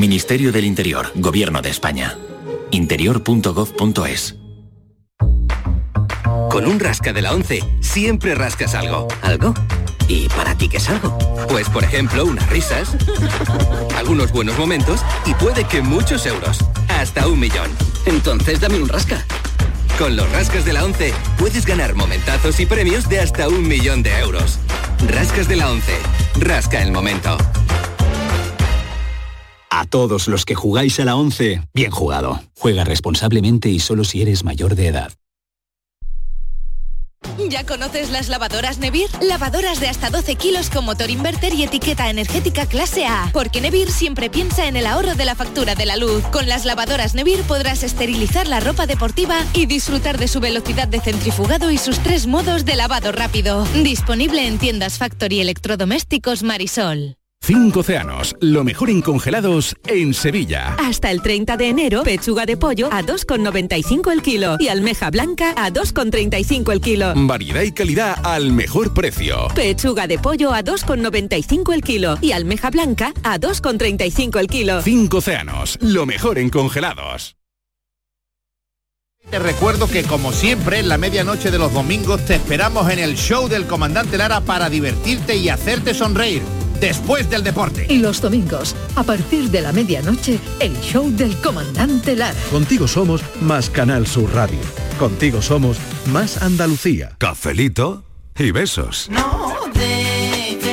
Ministerio del Interior, Gobierno de España. interior.gov.es Con un rasca de la 11 siempre rascas algo. ¿Algo? ¿Y para ti qué es algo? Pues por ejemplo unas risas, algunos buenos momentos y puede que muchos euros. Hasta un millón. Entonces dame un rasca. Con los rascas de la 11 puedes ganar momentazos y premios de hasta un millón de euros. Rascas de la 11. Rasca el momento. A todos los que jugáis a la 11, bien jugado. Juega responsablemente y solo si eres mayor de edad. ¿Ya conoces las lavadoras Nevir? Lavadoras de hasta 12 kilos con motor inverter y etiqueta energética clase A. Porque Nevir siempre piensa en el ahorro de la factura de la luz. Con las lavadoras Nevir podrás esterilizar la ropa deportiva y disfrutar de su velocidad de centrifugado y sus tres modos de lavado rápido. Disponible en tiendas Factory Electrodomésticos Marisol. Cinco océanos, lo mejor en congelados en Sevilla. Hasta el 30 de enero, pechuga de pollo a 2,95 el kilo y almeja blanca a 2,35 el kilo. Variedad y calidad al mejor precio. Pechuga de pollo a 2,95 el kilo y almeja blanca a 2,35 el kilo. Cinco océanos, lo mejor en congelados. Te recuerdo que como siempre en la medianoche de los domingos te esperamos en el show del comandante Lara para divertirte y hacerte sonreír después del deporte. Y los domingos, a partir de la medianoche, el show del comandante Lara. Contigo somos más Canal Sur Radio. Contigo somos más Andalucía. Cafelito y besos. No dejes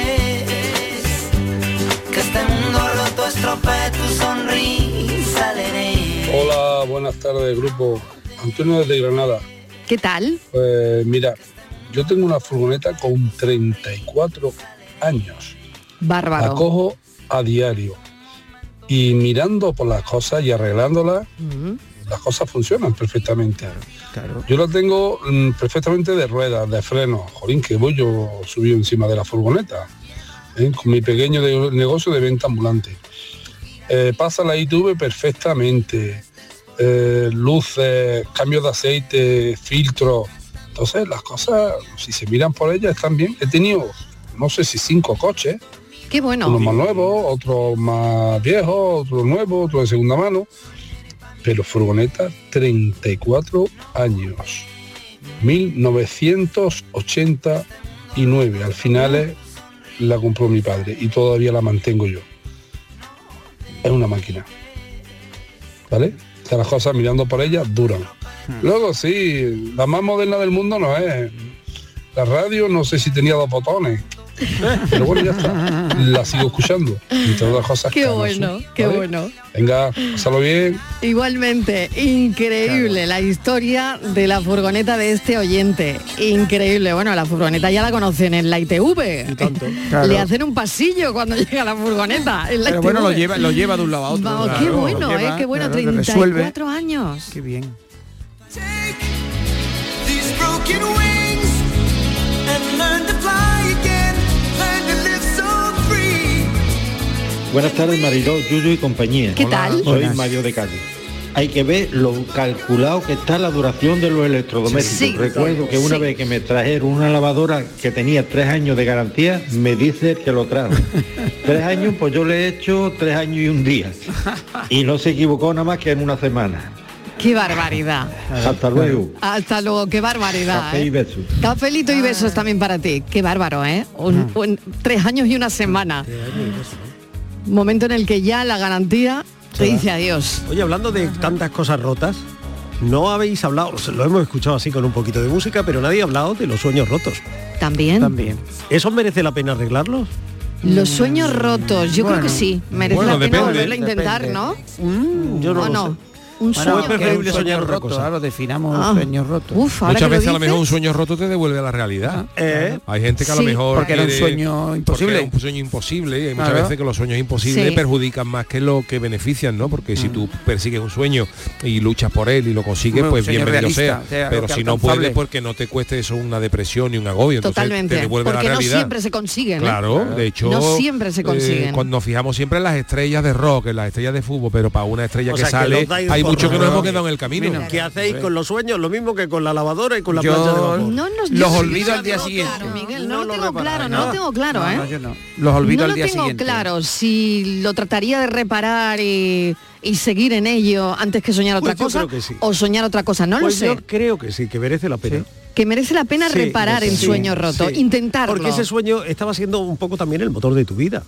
que este mundo roto estropee tu sonrisa. Hola, buenas tardes, grupo. Antonio desde Granada. ¿Qué tal? Pues mira, yo tengo una furgoneta con 34 años. La Bárbaro. cojo a diario. Y mirando por las cosas y arreglándolas, las cosas funcionan perfectamente. Yo la tengo mm, perfectamente de ruedas, de frenos. Jolín, que voy yo subido encima de la furgoneta. ¿eh? con mi pequeño de- negocio de venta ambulante. Eh, pasa la ITV perfectamente. Eh, luces, cambios de aceite, filtros. Entonces las cosas, si se miran por ellas, están bien. He tenido, no sé si cinco coches, Qué bueno. unos más nuevos, otros más viejos, otros nuevos, otros de segunda mano. Pero furgoneta, 34 años. 1989. Al final la compró mi padre y todavía la mantengo yo. Es una máquina. ¿Vale? O sea, las cosas mirando por ella duran. Luego sí, la más moderna del mundo no es. La radio no sé si tenía dos botones. Pero bueno, ya está. La sigo escuchando. Y todas las cosas Qué bueno, qué ¿vale? bueno. Venga, pásalo bien. Igualmente, increíble la historia de la furgoneta de este oyente. Increíble. Bueno, la furgoneta ya la conocen en la ITV. Claro. Le hacen un pasillo cuando llega la furgoneta. en la Pero bueno, lo lleva, lo lleva de un lado a otro. Vamos, claro, qué bueno, lleva, ¿eh? Qué bueno, claro, te resuelve. 34 años. Qué bien. Buenas tardes, Mariló, Yuyu y compañía. ¿Qué Hola. tal? Soy Buenas. Mario de Cádiz. Hay que ver lo calculado que está la duración de los electrodomésticos. Sí. Recuerdo que una Sí. vez que me trajeron una lavadora que tenía tres años de garantía, me dice que lo trajo. tres años, pues yo le he hecho tres años y un día. Y no se equivocó nada más que en una semana. Qué barbaridad. Hasta luego. Hasta luego, qué barbaridad. Café y ¿eh? besos. Cafelito y besos también para ti. Qué bárbaro, ¿eh? Un- un- tres años y una semana. Momento en el que ya la garantía te dice adiós. Oye, hablando de tantas cosas rotas, no habéis hablado, lo hemos escuchado así con un poquito de música, pero nadie ha hablado de los sueños rotos. También. También. ¿Eso merece la pena arreglarlos? Los sueños rotos, yo creo que sí. Merece Bueno, la pena depende, volverlo a intentar, depende. ¿no? yo no ¿O lo no? sé. Un Bueno, sueño es preferible roto. soñar roto. Claro, definamos Ah. sueños rotos. Uf, ahora Muchas lo veces a lo mejor un sueño roto te devuelve a la realidad. Eh. Hay gente que a lo Sí. mejor Porque era un quiere- sueño imposible. porque era un sueño imposible y hay muchas Claro. veces que los sueños imposibles Sí. perjudican más que lo que benefician, ¿no? Porque Mm. si tú persigues un sueño y luchas por él y lo consigues, un pues sueño bienvenido realista, sea. Pero si no puedes, porque no te cueste eso una depresión y un agobio. Entonces Totalmente. te devuelve a la Porque no realidad. siempre se consiguen. ¿eh? Claro, de hecho, No siempre se eh, consiguen. cuando nos fijamos siempre en las estrellas de rock, en las estrellas de fútbol, pero para una estrella que sale, hay por muchos que nos hemos quedado en el camino. ¿Qué hacéis con los sueños? Lo mismo que con la lavadora y con la Yo- plancha de vapor. No nos Los olvido al día no siguiente. Claro, Miguel, no, No lo tengo claro, no, lo tengo claro, No, ¿eh? no. Los olvido no al lo día tengo siguiente. claro si lo trataría de reparar y, y seguir en ello antes que soñar otra Pues yo cosa creo que sí. o soñar otra cosa, no Pues lo sé. yo creo que sí, que merece la pena. Que merece la pena Sí, reparar sueños rotos, sí. intentarlo. Porque ese sueño estaba siendo un poco también el motor de tu vida.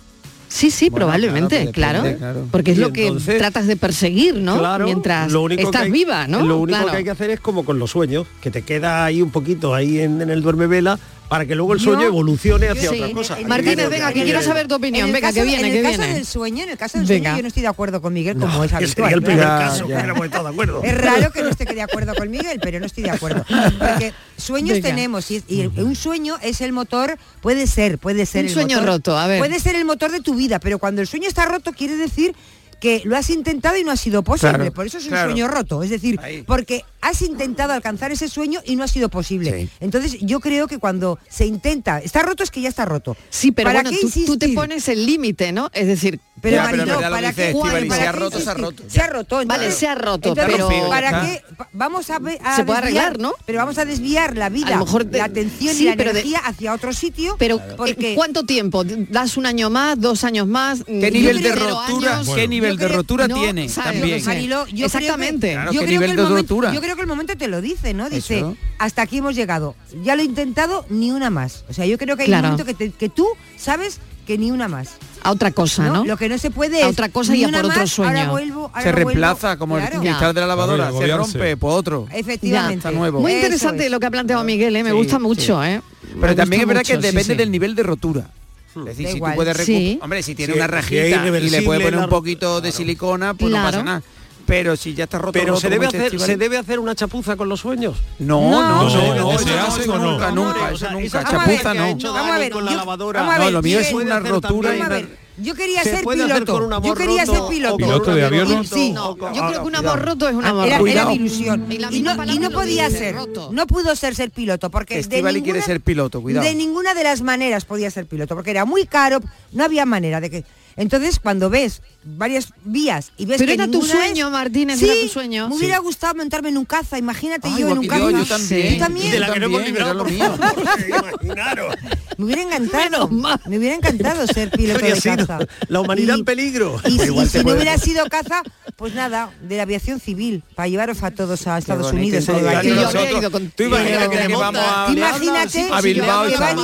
Sí, sí, Bueno, probablemente, claro, claro, depende, claro. Porque es Y lo que tratas de perseguir, ¿no? Claro, Mientras lo único estás hay- viva, ¿no? Lo único que hay que hacer es como con los sueños, que te queda ahí un poquito ahí en, en el duerme vela para que luego el Yo- sueño evolucione hacia Sí. otra cosa. Martínez, venga, que quiero saber tu opinión. En el Venga, caso- que viene, en que el caso viene. del sueño, en el caso del Venga. sueño yo no estoy de acuerdo con Miguel como es que habitual. sería el primer ¿verdad? caso que hubiéramos estado de acuerdo. Es raro que no esté de acuerdo con Miguel, pero no estoy de acuerdo. Porque sueños Venga. tenemos y, y un sueño es el motor, puede ser, puede ser Un el sueño motor- roto, a ver. Puede ser el motor de tu vida, pero cuando el sueño está roto quiere decir que lo has intentado y no ha sido posible. Claro, Por eso es un claro. sueño roto. Es decir, Ahí. porque has intentado alcanzar ese sueño y no ha sido posible. Entonces yo creo que cuando se intenta, está roto es que ya está roto. Sí, pero ¿Para bueno, qué tú, tú te pones el límite, ¿no? Es decir, Pero, Ya, pero Mariló, ¿para qué? Estíbaliz, ¿Para se ha roto, se ha roto. Se ha roto. Vale, se ha roto, entonces, pero- ¿para qué? Vamos a, a Se puede desviar- arreglar, ¿no? Pero vamos a desviar la vida, A lo mejor de- la atención sí, y la pero de- energía hacia otro sitio. pero porque ¿en ¿cuánto tiempo? ¿Das un año más, dos años más? ¿Qué nivel de rotura, años- qué nivel de rotura tiene también? Sí. Mariló, yo Exactamente. Creo que, yo ¿qué creo que de el momento, creo que el momento te lo dice, ¿no? Dice, Eso. hasta aquí hemos llegado. Ya lo he intentado, ni una más. O sea, yo creo que hay Claro. un momento que, te- que tú sabes que ni una más. A otra cosa, ¿no? Lo que no se puede A es otra cosa ni y a una por otro más, sueño. Ahora vuelvo, ahora Se vuelvo. reemplaza como Claro. el cristal de la lavadora, se rompe por otro. Efectivamente. Está nuevo. Muy interesante es. lo que ha planteado Miguel, ¿eh? me Sí, gusta sí. mucho, ¿eh? Me Pero también es verdad que mucho, depende sí. del nivel de rotura. Es decir, Da si igual. tú puedes Sí. recuperar... Hombre, si tiene Sí, una rajita y le puedes poner la- un poquito de silicona, pues no pasa nada. Pero si ya está roto, Pero roto, se debe dice hacer, se debe hacer una chapuza con los sueños. No, No, no, no, no, no, se no, hace o no. nunca, No, nunca, no, eso nunca. Chapuza no. Vamos a ver, con la lavadora. No, lo mío es una rotura y Yo quería Se ser piloto. amor Yo quería ser piloto. ¿Piloto de avión? Sí. o con- Yo creo que un amor Cuidado. roto es un Ah, amor era, roto. era mi ilusión. Y Y no, y no podía ser. roto. No pudo ser ser piloto porque de Estivali quiere ninguna- ser piloto, cuidado. De ninguna de las maneras podía ser piloto, porque era muy caro, no había manera de que. Entonces, cuando ves varias vías y ves Pero que era tu sueño, es- Martínez, sí, era tu sueño. Me hubiera gustado montarme en un caza, imagínate Ay, yo en un caza. yo, yo también. Tú también. Y de la que no hemos librado, por mío. favor, imaginaros. Me hubiera encantado. Me hubiera encantado ser piloto de sido caza. la humanidad Y- en peligro. Y, Pues si- y no hubiera sido caza, pues nada, de la aviación civil, para llevaros a todos a Estados bonito Unidos. a Tú imagínate que vamos a, Imagínate a Bilbao y que van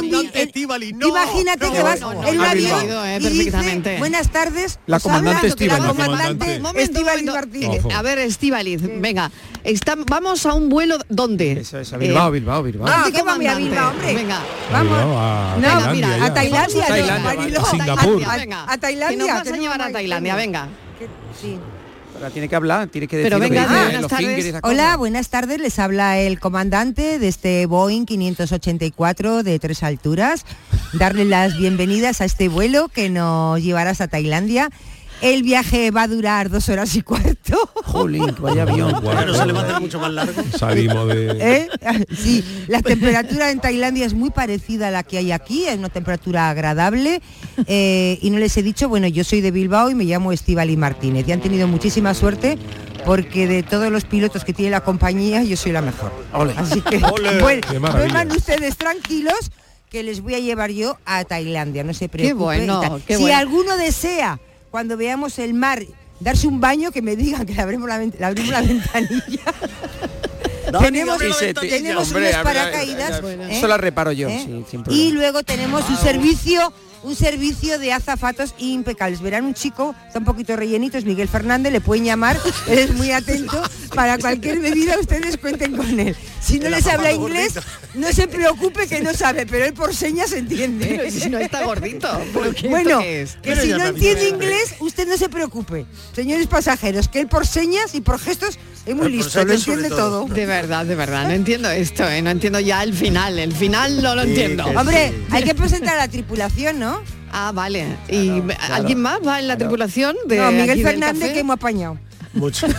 imagínate que vas en un avión y dice, buenas tardes La os comandante la. Martínez Ojo. A ver, Estíbaliz, venga, está- vamos a un vuelo, ¿dónde? Eso es, a Bilbao, Eh, Bilbao, Bilbao. Ah, Sí, ¿qué vamos a a. Bilbao, hombre? Venga. Vamos. Bilbao, a No, Tailandia, mira, ya. a Tailandia, no, Tailandia, Mariló, a Singapur. a, Venga, a Tailandia. que nos vas a llevar a Tailandia, venga. Que- sí. Ahora tiene que hablar, tiene que decir Pero que venga, dice, buenas tardes. Hola, buenas tardes. Les habla el comandante de este Boeing 584 de tres alturas. Darle las bienvenidas a este vuelo que nos llevará hasta Tailandia. El viaje va a durar dos horas y cuarto. Jolín, vaya avión. Claro, se le va a hacer mucho más largo. Salimos de... ¿Eh? Sí, la temperatura en Tailandia es muy parecida a la que hay aquí, es una temperatura agradable. eh, y no les he dicho, bueno, yo soy de Bilbao y me llamo Estivali Martínez. Y han tenido muchísima suerte porque de todos los pilotos que tiene la compañía, yo soy la mejor. Así que, bueno, duerman ustedes tranquilos que les voy a llevar yo a Tailandia, no se preocupen. bueno, si bueno. alguno desea, cuando veamos el mar, darse un baño, que me digan que le abrimos la, le abrimos la ventanilla. Tenemos Sí, tenemos hombre, ver, ver, paracaídas. ver, ¿eh? Eso la reparo yo, ¿eh? sí, y luego tenemos un servicio un servicio de azafatos impecables. Verán un chico, está un poquito rellenito, es Miguel Fernández, le pueden llamar, él es muy atento, para cualquier bebida ustedes cuenten con él. Si no El les habla inglés, gordito. no se preocupe que no sabe, pero él por señas entiende. Pero si no está gordito. ¿pero qué- Bueno, es? que Pero si no entiende inglés, usted no se preocupe. Señores pasajeros, que él por señas y por gestos es muy listo, lo entiende todo. todo. De verdad, de verdad, no entiendo esto, ¿eh? no entiendo ya el final, el final no lo Sí, entiendo. Hombre, hay que presentar a la tripulación, ¿no? Ah, vale. ¿Y alguien más va en la tripulación de no, Miguel aquí del Fernández café? que hemos apañado. Mucho.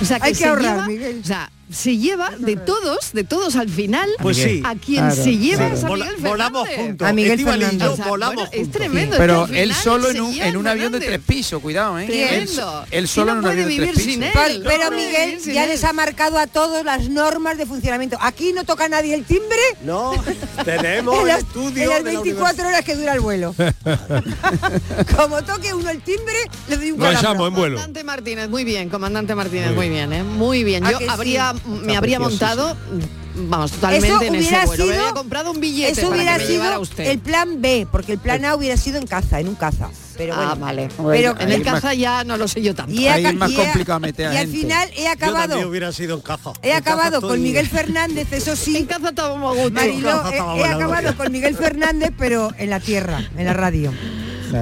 O sea, Hay que se ahorrar, lleva- Miguel. O sea, se lleva de todos, de todos al final. Pues sí. A quien Claro, se lleva claro. es a volamos Fernández. juntos. A Miguel Estíbaliz y yo Fernández. O sea, volamos bueno, es tremendo. Pero él solo en un, lleva en un avión de Fernández. tres pisos, cuidado, ¿eh? Tremendo. Él, solo no en un avión de tres pisos. él. Pero, no Miguel ya les ha marcado a todos las normas de funcionamiento. Aquí no toca nadie el timbre No, tenemos en el las, estudio en las de la 24 horas que dura el vuelo. Como toque uno el timbre, le doy un Lo en vuelo. Comandante Martínez, muy bien, comandante Martínez, Muy bien, ¿eh? muy bien. ¿A Yo habría, me habría montado, mm, vamos, Eso totalmente en ese hubiera vuelo. Me sido- habría comprado un billete Eso para hubiera que me llevara sido usted. el plan B, porque el plan A hubiera sido en caza, en un caza. Pero ah, bueno. vale. Pero en el más- caza ya no lo sé yo tanto. y, más y he- complicado meter a y al final he acabado hubiera sido en caza. He En caza acabado con Miguel Fernández, eso sí. En caza estábamos a gusto. Mariló, caza he, he acabado con Miguel Fernández, pero en la tierra, en la radio.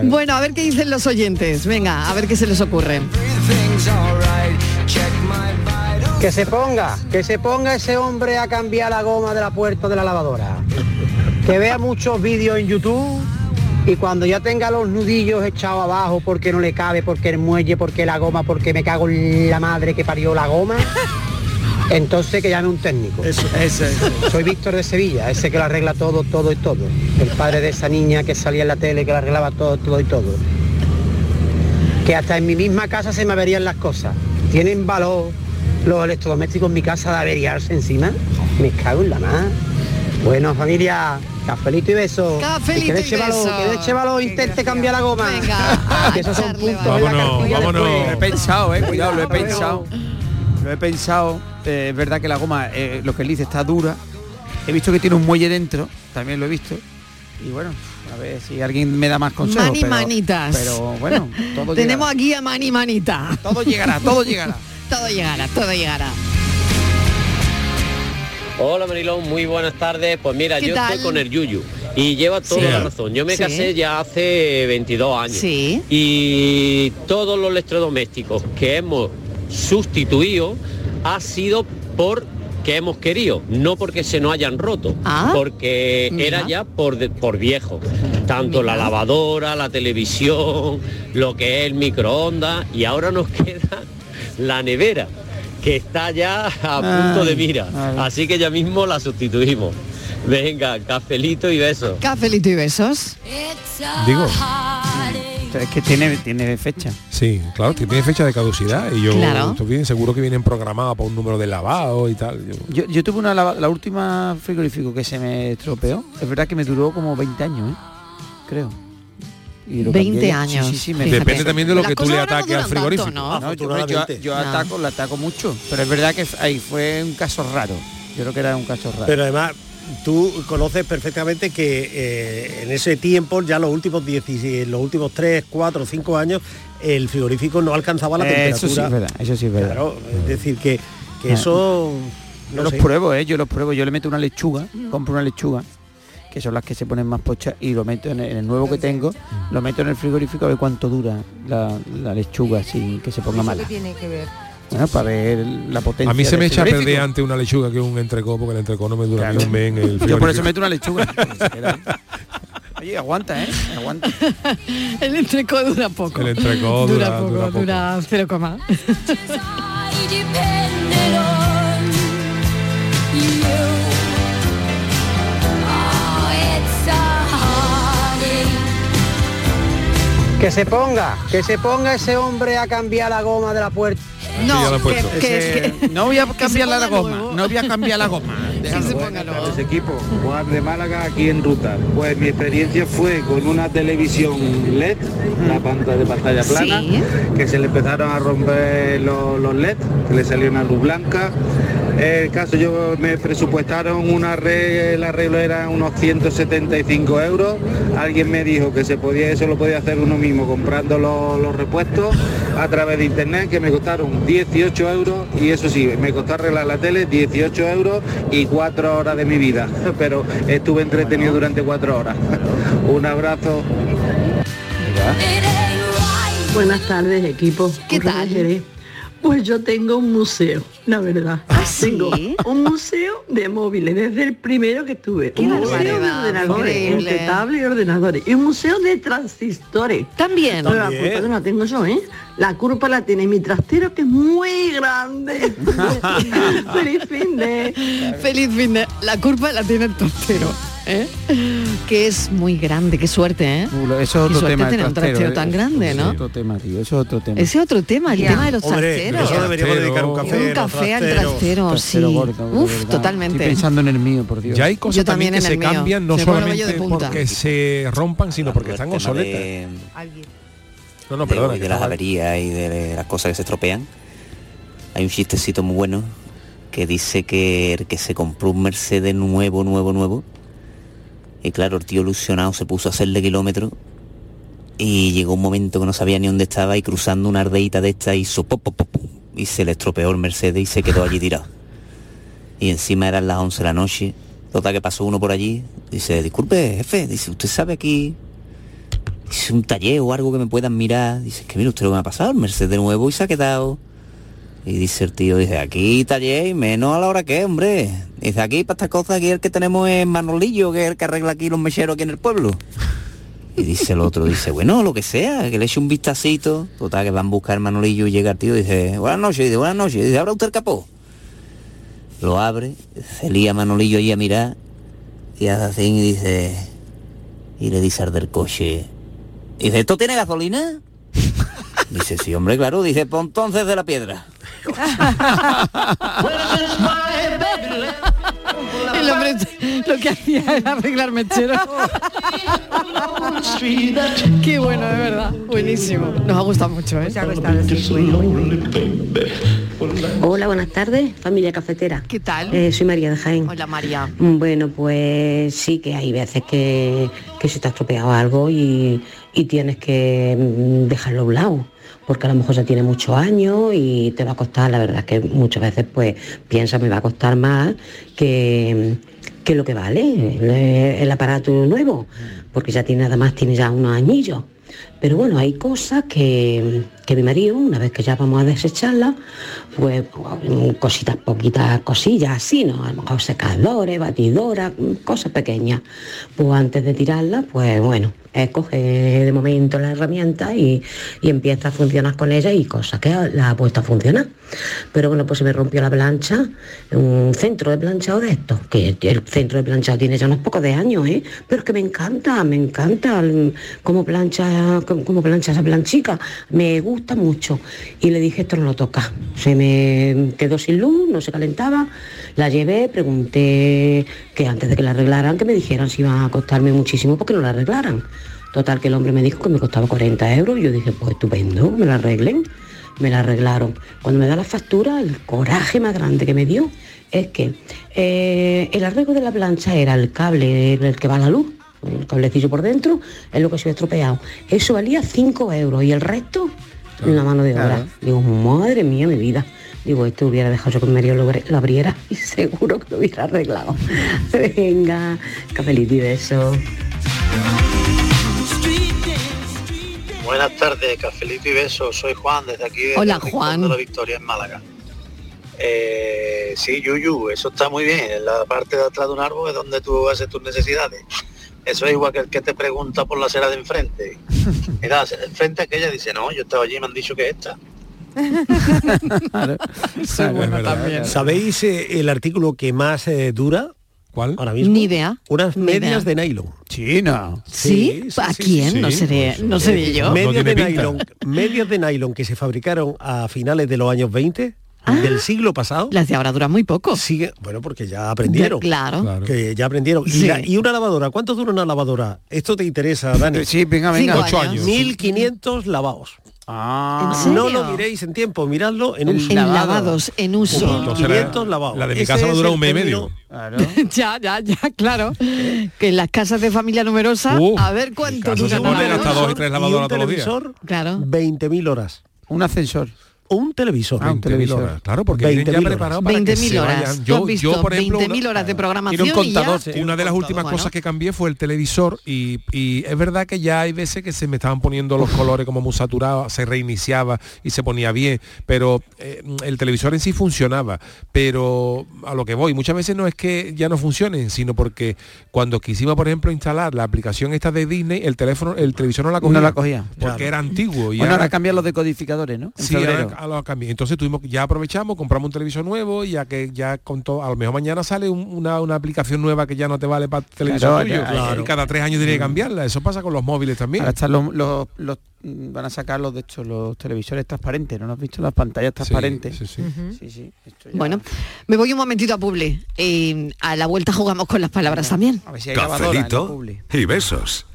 Bueno, a ver qué dicen los oyentes. Venga, a ver qué se les ocurre. Que se ponga, que se ponga ese hombre a cambiar la goma de la puerta de la lavadora. Que vea muchos vídeos en YouTube y cuando ya tenga los nudillos echados abajo porque no le cabe, porque el muelle, porque la goma, porque me cago en la madre que parió la goma, entonces que llame un técnico. Eso. Ese, ese. Soy Víctor de Sevilla, ese que lo arregla todo, todo y todo. El padre de esa niña que salía en la tele, que lo arreglaba todo, todo y todo. Que hasta en mi misma casa se me averían las cosas. ¿Tienen valor los electrodomésticos en mi casa de averiarse encima? Me cago en la mar. Bueno, familia, cafelito y beso. Cafelito y que de beso. que de intente cambiar la goma. Venga, que esos son puntos valor. en la Vámonos, vámonos. Lo he pensado, eh, cuidado, lo he pensado. Lo he pensado. eh, es verdad que la goma, eh, lo que él dice, está dura. He visto que tiene un muelle dentro, también lo he visto. Y bueno, a ver si alguien me da más consejos. Mani pero, manitas. Pero bueno, todo Tenemos llegará. aquí a Mani Manita. Todo llegará, todo llegará. Todo llegará, todo llegará. Hola Marilón, muy buenas tardes. Pues mira, ¿Qué yo tal? estoy con el Yuyu y lleva toda Sí. la razón. Yo me Sí. casé ya hace 22 años Sí. y todos los electrodomésticos que hemos sustituido ha sido por que hemos querido, no porque se nos hayan roto, Ah, porque mira. era ya por, de- por viejo. Tanto la lavadora, la televisión, lo que es el microondas y ahora nos queda la nevera que está ya a punto de mira. ay. Así que ya mismo la sustituimos. Venga, cafelito y besos. Cafelito y besos. Digo. Es que tiene, tiene fecha. Sí, claro, que tiene fecha de caducidad y yo Claro. esto viene- seguro que vienen programadas por un número de lavado y tal. Yo- Yo, yo tuve una lava- la última frigorífico que se me estropeó. Es verdad que me duró como 20 años, ¿eh? creo. Y lo 20 cambié. años, Sí, sí, sí, me fíjate. Depende también de lo Las que tú le ahora no ataques al duran tanto, frigorífico. ¿no? No, yo, yo, yo No. ataco, la ataco mucho, pero es verdad que ahí fue un caso raro. Yo creo que era un caso raro. Pero además, tú conoces perfectamente que eh, en ese tiempo, ya los últimos 10, los últimos 3, 4, 5 años, el frigorífico no alcanzaba la temperatura. Eso sí es verdad, eso sí es verdad. Claro, es decir, que, que Ah. eso... Yo no los sé. pruebo, ¿eh? Yo los pruebo. Yo le meto una lechuga, compro una lechuga, que son las que se ponen más pochas, y lo meto en el, en el nuevo que tengo, lo meto en el frigorífico a ver cuánto dura la, la lechuga sin que se ponga ¿Eso mala. qué tiene que ver? Bueno, para ver la potencia. A mí se me echa a perder ante una lechuga que un entrecó, porque el entrecó no me dura ni Claro. un mes en el Yo por eso meto una lechuga. Oye, aguanta, ¿eh? Aguanta. El entrecó dura poco. El entrecó dura- poco, dura poco. dura 0, Que se ponga, que se ponga ese hombre a cambiar la goma de la puerta. No, que, que- no voy a cambiar la goma. nuevo. No voy a cambiar la goma. nuevo. equipo, Juan de Málaga aquí en ruta. Pues mi experiencia fue con una televisión LED, una pantalla de pantalla plana, Sí. que se le empezaron a romper los, los LED, que le salió una luz blanca. El caso yo me presupuestaron una red, el arreglo era unos 175 euros. Alguien me dijo que se podía, eso lo podía hacer uno mismo comprando los, los repuestos a través de internet que me costaron 18 euros y eso sí, me costó arreglar la tele 18 euros y cuatro horas de mi vida. Pero estuve entretenido durante cuatro horas. Un abrazo. Buenas tardes, equipo. ¿Qué tal? Pues yo tengo un museo, la verdad. Tengo un museo de móviles, desde el primero que tuve. Un museo de ordenadores, entre tablets y ordenadores. Y un museo de transistores. También. Pero la culpa no la tengo yo, ¿eh? La culpa la tiene mi trastero, que es muy grande. Feliz fin de... Feliz fin de... La culpa la tiene el tortero. ¿Eh? Que es muy grande, qué suerte, ¿eh? Uh, Eso es otro suerte tema. tener un trastero tan grande, ¿no? Es otro tema, tío. Eso es otro tema. Ese otro tema, el tema de los Hombre, trasteros. eso deberíamos dedicar un café. un los café al trasteros. trastero, Trastero sí. gordo, de Uf, verdad. totalmente. Estoy pensando en el mío, por Dios. Ya hay cosas Yo también también que en se mío. cambian no Se solamente porque se rompan, sino porque están obsoletas. de, No, no, de- perdona. de que las averías y de las cosas que se estropean. Hay un chistecito muy bueno que dice que el que se compró un Mercedes nuevo, nuevo, nuevo. Y claro, el tío ilusionado se puso a hacerle kilómetros. Y llegó un momento que no sabía ni dónde estaba y cruzando una ardeita de esta hizo pop, pop, pop, y se le estropeó el Mercedes y se quedó allí tirado. Y encima eran las 11 de la noche. Total que pasó uno por allí. Dice, disculpe, jefe, dice, ¿usted sabe aquí Dice, un taller o algo que me puedan mirar. Dice, que mira usted lo que me ha pasado, el Mercedes nuevo y se ha quedado. Y dice el tío, dice, aquí taller menos a la hora que, hombre. Dice, aquí para estas cosas aquí el que tenemos es Manolillo, que es el que arregla aquí los mecheros aquí en el pueblo. Y dice el otro, dice, bueno, lo que sea, que le eche un vistacito. Total, que van a buscar Manolillo y llega el tío dice, buenas noches, dice, buenas noches. Dice, ¿abra usted el capó? Lo abre, se lía Manolillo ahí a mirar y hace así y dice, y le dice al del coche, dice, ¿esto tiene gasolina? Dice, sí, hombre, claro. Dice, pues entonces de la piedra. El hombre lo que hacía era arreglar mecheros. Qué bueno, de verdad. Buenísimo. Nos ha gustado mucho, ¿eh? Hola, buenas tardes, familia cafetera. ¿Qué tal? Eh, soy María de Jaén. Hola, María. Bueno, pues sí que hay veces que, que se te ha estropeado algo y, y tienes que mm, dejarlo a un lado, porque a lo mejor ya tiene muchos años y te va a costar, la verdad es que muchas veces pues piensa me va a costar más que, que lo que vale el, aparato nuevo, porque ya tiene además tiene ya unos añillos. Pero bueno, hay cosas que, que mi marido, una vez que ya vamos a desecharlas, pues cositas, poquitas cosillas así, ¿no? A lo mejor secadores, batidoras, cosas pequeñas. Pues antes de tirarlas, pues bueno, eh, coge de momento la herramienta y, y empieza a funcionar con ella y cosas que la ha puesto a funcionar. Pero bueno, pues se me rompió la plancha, un centro de planchado de estos, que el centro de planchado tiene ya unos pocos años, ¿eh? Pero es que me encanta, me encanta cómo plancha, cómo plancha esa planchica, me gusta mucho. Y le dije, esto no lo toca. Se me quedó sin luz, no se calentaba, la llevé, pregunté que antes de que la arreglaran, que me dijeran si iba a costarme muchísimo porque no la arreglaran. Total, que el hombre me dijo que me costaba 40 euros y yo dije, pues estupendo, me la arreglen. Me la arreglaron. Cuando me da la factura, el coraje más grande que me dio es que eh, el arreglo de la plancha era el cable el que va a la luz, el cablecillo por dentro, es lo que se había estropeado. Eso valía 5 euros y el resto, una mano de obra. Digo, madre mía, mi vida. Digo, esto hubiera dejado yo que Mario lo, lo abriera y seguro que lo hubiera arreglado. Venga, cafelito y beso. Buenas tardes, cafelito y besos. Soy Juan, desde aquí de Hola, Juan. de la Victoria en Málaga. Eh, sí, Yuyu, eso está muy bien. En la parte de atrás de un árbol es donde tú haces tus necesidades. Eso es igual que el que te pregunta por la acera de enfrente. Mira, enfrente aquella dice, no, yo estaba allí y me han dicho que esta. ¿Sabéis eh, el artículo que más eh, dura? ¿Cuál? Ahora mismo. Ni idea. Unas Ni medias idea. de nylon. China. ¿Sí? ¿A quién? no seré, no seré yo. Medias de nylon, medias de nylon que se fabricaron a finales de los años 20 del siglo pasado. Las de ahora duran muy poco. Sigue, bueno, porque ya aprendieron. Claro. Que ya aprendieron. Y, Sí. la- y una lavadora, ¿cuánto dura una lavadora? Esto te interesa, Dani. Sí, venga, venga. Ocho años. 1500 lavados. Ah. ¿En No lo miréis en tiempo, miradlo en En uso. En lavados, en uso. Entonces la- 500 lavados. la de mi Ese casa no es dura un mes y medio. ya, ya, ya, claro. Que en las casas de familia numerosa, Uh, a ver cuánto dura se una ponen hasta dos y tres y lavadoras un todos los días. Claro. 20.000 horas. Un ascensor. Un televisor. Ah, un 20.000 televisor. horas. Claro, porque vienen ya 20.000 preparados para que 20.000 se horas. vayan. Yo, visto yo, por ejemplo, 20.000 una- horas de programación Tiene un y ya- contador, sí. Una de las últimas Bueno. cosas que cambié fue el televisor y, y es verdad que ya hay veces que se me estaban poniendo los colores como muy saturados, se reiniciaba y se ponía bien, pero eh, el televisor en sí funcionaba. Pero a lo que voy, muchas veces no es que ya no funcionen, sino porque cuando quisimos, por ejemplo, instalar la aplicación esta de Disney, el teléfono, el televisor no la cogía. No la cogía. Porque Claro. era antiguo. Y Bueno, ahora- ahora cambian los decodificadores, ¿no? En Sí, febrero. Ahora, ahora lo cambié. Entonces tuvimos ya aprovechamos, compramos un televisor nuevo y ya que ya con todo, a lo mejor mañana sale un- una, una aplicación nueva que ya no te vale para televisor Claro, tuyo. ya, claro. Y cada tres años tiene que cambiarla. Eso pasa con los móviles también. Ahora están los, los- los- mm, van a sacar los de hecho los televisores transparentes, ¿no? ¿No has visto las pantallas transparentes? sí, sí. Sí, sí, esto ya- Bueno, me voy un momentito a Publi. Eh, a la vuelta jugamos con las palabras también. A ver si hay Cafelito Publi. y besos.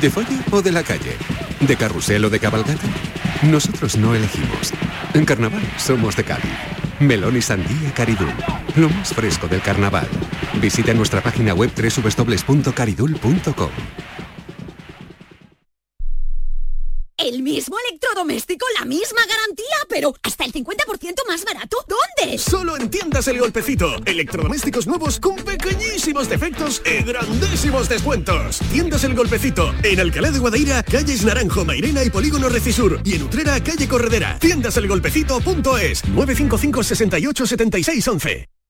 ¿De folla o de la calle? ¿De carrusel o de cabalgata? Nosotros no elegimos. En carnaval somos de Cádiz. Melón y sandía Caridul. Lo más fresco del carnaval. Visita nuestra página web www.caridul.com. El mismo electrodoméstico, la misma garantía, pero hasta el 50% más barato. ¿Dónde? Solo en Tiendas El Golpecito. Electrodomésticos nuevos con pequeñísimos defectos y grandísimos descuentos. Tiendas El Golpecito. En Alcalá de Guadaira, calles Naranjo, Mairena y Polígono Recisur. Y en Utrera, calle Corredera. Tiendaselgolpecito.es 955 68 76 11.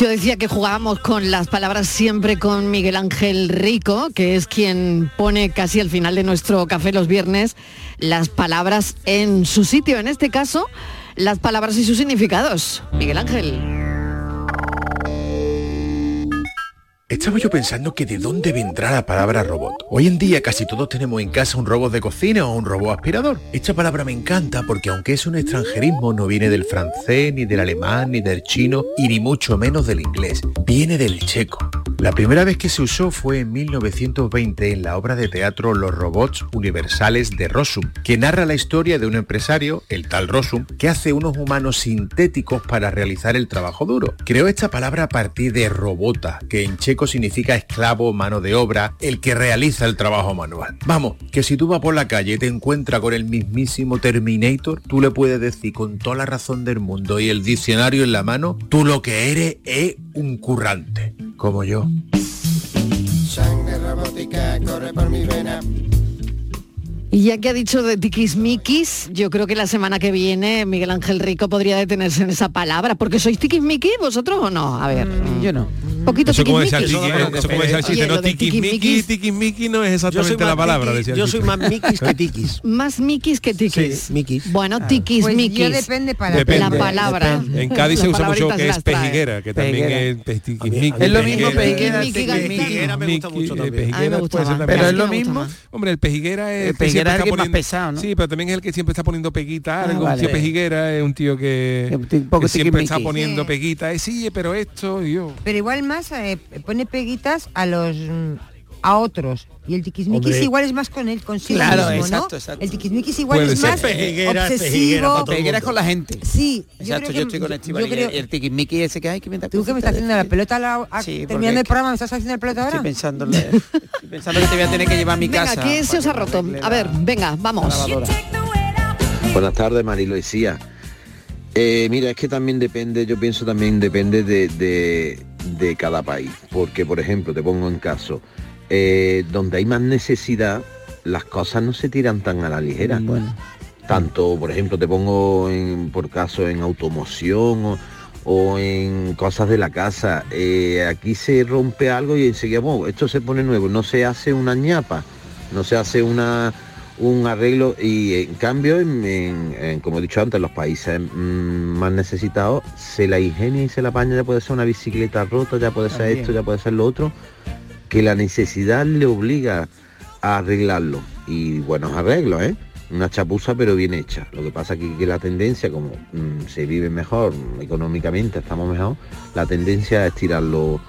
Yo decía que jugábamos con las palabras siempre con Miguel Ángel Rico, que es quien pone casi al final de nuestro café los viernes las palabras en su sitio. En este caso, las palabras y sus significados. Miguel Ángel. Estaba yo pensando que de dónde vendrá la palabra robot. Hoy en día casi todos tenemos en casa un robot de cocina o un robot aspirador. Esta palabra me encanta porque aunque es un extranjerismo no viene del francés, ni del alemán, ni del chino y ni mucho menos del inglés. Viene del checo. La primera vez que se usó fue en 1920 en la obra de teatro Los robots universales de Rossum, que narra la historia de un empresario, el tal Rossum, que hace unos humanos sintéticos para realizar el trabajo duro. Creó esta palabra a partir de robota, que en checo significa esclavo, mano de obra, el que realiza el trabajo manual. Vamos, que si tú vas por la calle y te encuentras con el mismísimo Terminator, tú le puedes decir con toda la razón del mundo y el diccionario en la mano, tú lo que eres es un currante, como yo. Sangre robótica corre por mi vena. Y ya que ha dicho de tiquismiquis, yo creo que la semana que viene Miguel Ángel Rico podría detenerse en esa palabra, porque sois tiquismiquis vosotros o no? A ver, yo no. Poquito Eso como decía el tiquismiquis. chiste, no tiquismiquis- es exactamente la palabra. el yo soy más miquis que tiquis. Más miquis que tiquis. Sí, miquis. Bueno, Pues tiquismiquis. yo depende para Depende, la palabra. depende. En Cádiz se usa mucho que es pejiguera, que también es pe- tiquismiqui, Es lo mismo pejiguera. pejiguera, me gusta mucho también. Pero es lo mismo. Hombre, el pejiguera es Sí, pero también es el que siempre está poniendo peguita, Ah, algo. vale. Un tío pejiguera es un tío que, Un poco que siempre está poniendo Sí. peguita. Eh, sí, pero esto, yo. Pero igual más eh, pone peguitas a los mm, a otros. Y el tiquismiquis Hombre. igual es más con él consigo Claro, mismo, exacto, ¿no? exacto. El tiquismiquis igual Puede es ser. más obsesivo. Peguera es con la gente. Sí, yo Exacto, creo yo estoy con yo Estivali. creo- Y el tiquismiqui ese que hay que inventar Tú que me estás haciendo la pelota a la- a- Sí, terminando el programa, ¿me estás haciendo la pelota ahora? Estoy pensando, en la- estoy pensando que te voy a tener que llevar a mi Venga, casa. ¿qué se os ha roto? A ver, venga, vamos. Buenas tardes, Marilo y Cía. Eh, mira, es que también depende, yo pienso también depende de, de- de cada país. Porque, por ejemplo, te pongo en caso, eh, donde hay más necesidad, las cosas no se tiran tan a la ligera. Bueno. Tanto, por ejemplo, te pongo en, por caso en automoción o, o en cosas de la casa. Eh, aquí se rompe algo y enseguida, bueno, esto se pone nuevo, no se hace una ñapa, no se hace una un arreglo y en cambio, en, en- en, como he dicho antes, los países mm, más necesitados, se la ingenia y se la apaña, ya puede ser una bicicleta rota, ya puede ser También. esto, ya puede ser lo otro, que la necesidad le obliga a arreglarlo. Y buenos arreglos, ¿eh? Una chapuza pero bien hecha. Lo que pasa aquí que la tendencia, como mm, se vive mejor, económicamente estamos mejor, la tendencia es tirarlo,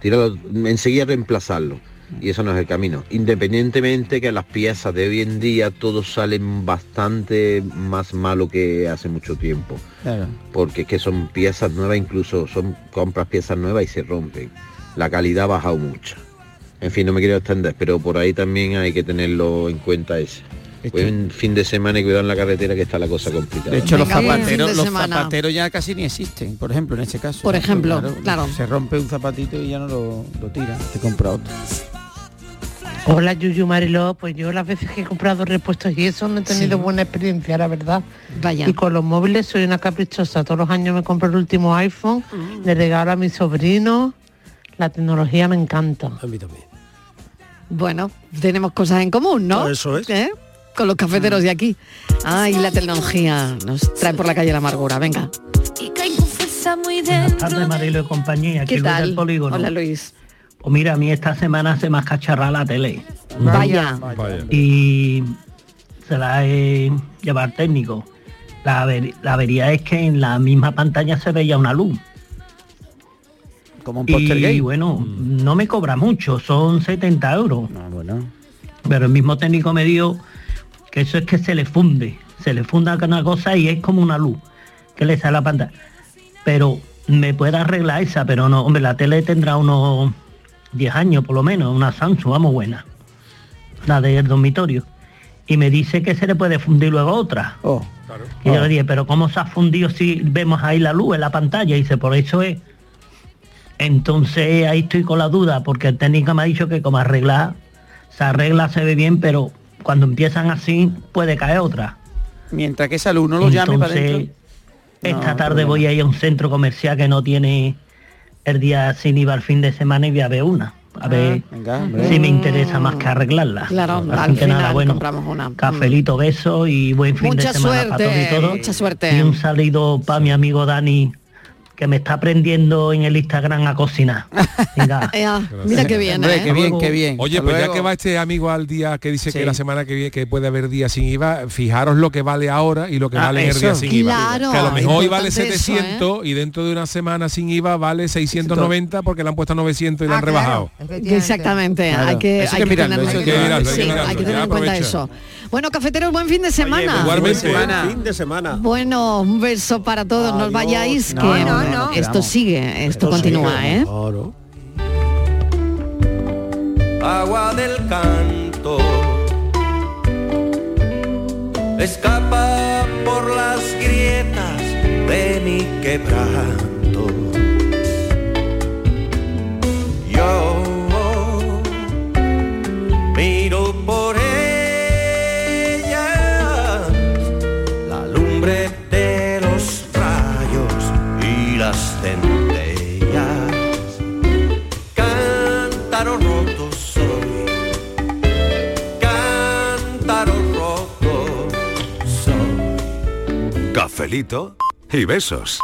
tirarlo, enseguida reemplazarlo. Y eso no es el camino. Independientemente que las piezas de hoy en día todos salen bastante más malo que hace mucho tiempo Claro. porque es que son piezas nuevas, incluso son compras piezas nuevas y se rompen. La calidad ha bajado mucho. En fin, no me quiero extender, pero por ahí también hay que tenerlo en cuenta ese. Buen fin de semana y cuidado en la carretera que está la cosa complicada. De hecho, los Venga, zapateros, de los zapateros ya casi ni existen, por ejemplo, en este caso. Por ejemplo, claro. Se rompe un zapatito y ya no lo, lo tira, te compra otro. Hola Yuyu Mariló, pues yo las veces que he comprado repuestos y eso no he tenido Sí. buena experiencia, la verdad. Vaya. Y con los móviles soy una caprichosa. Todos los años me compro el último iPhone, Mm. le regalo a mis sobrinos. La tecnología me encanta. A mí también. Bueno, tenemos cosas en común, ¿no? Eso es. ¿Eh? Con los cafeteros de aquí. Ay, la tecnología nos trae por la calle la amargura. Venga. Buenas tardes, Marilo y compañía. ¿Qué aquí Luis tal? del polígono. Hola, Luis. Pues mira, a mí esta semana se me ha cacharrado la tele. Vaya. Y se la he llevado al técnico. La, aver- la avería es que en la misma pantalla se veía una luz. Como un Y Poltergeist. bueno, no me cobra mucho, son 70 euros. Ah, bueno. Pero el mismo técnico me dijo que eso es que se le funde. Se le funda una cosa y es como una luz que le sale a la pantalla. Pero me puede arreglar esa, pero no, hombre, la tele tendrá unos 10 años por lo menos, una Samsung, vamos buena. La del dormitorio. Y me dice que se le puede fundir luego otra. Oh, Y yo le dije, pero ¿cómo se ha fundido si vemos ahí la luz en la pantalla? Y dice, por eso es. Entonces ahí estoy con la duda, porque el técnico me ha dicho que como arreglar, se arregla, se ve bien, pero cuando empiezan así puede caer otra. Mientras que esa luz no lo llame para Entonces, adentro. esta No, tarde voy a ir a un centro comercial que no tiene el día sin IVA el fin de semana y voy a ver una. A ver hombre. si me interesa más que arreglarla. Claro, Así al que nada, bueno, compramos una. cafelito, beso y buen fin Mucha de semana para todos y suerte, todos. mucha suerte. Y un saludo para mi amigo Dani, que me está aprendiendo en el Instagram a cocinar. Venga. Ea, mira qué bien, ¿eh? qué bien, qué bien. Oye, Hasta pues ya que va este amigo al día que dice Sí. que la semana que viene que puede haber día sin IVA, fijaros lo que vale ahora y lo que Ah, vale en el eso. día sin IVA. Claro, que a lo mejor hoy vale importante eso, 700 y dentro de una semana sin IVA vale 690 porque le han puesto 900 y le Ah, han rebajado. Exactamente, Claro. hay que, Eso hay que mirarlo, eso hay que mirarlo, hay que sí, mirarlo, hay que tener en cuenta eso. Bueno, cafeteros, buen fin de semana. Oye, Igualmente. buen Semana. fin de semana. Bueno, un beso para todos, no os Adiós. vayáis, No, que no, no. Esto Quedamos. sigue, esto Pero continúa, ¿eh? Claro. agua del canto escapa por las grietas de mi quebranto. Yo miro por Cafelito y besos.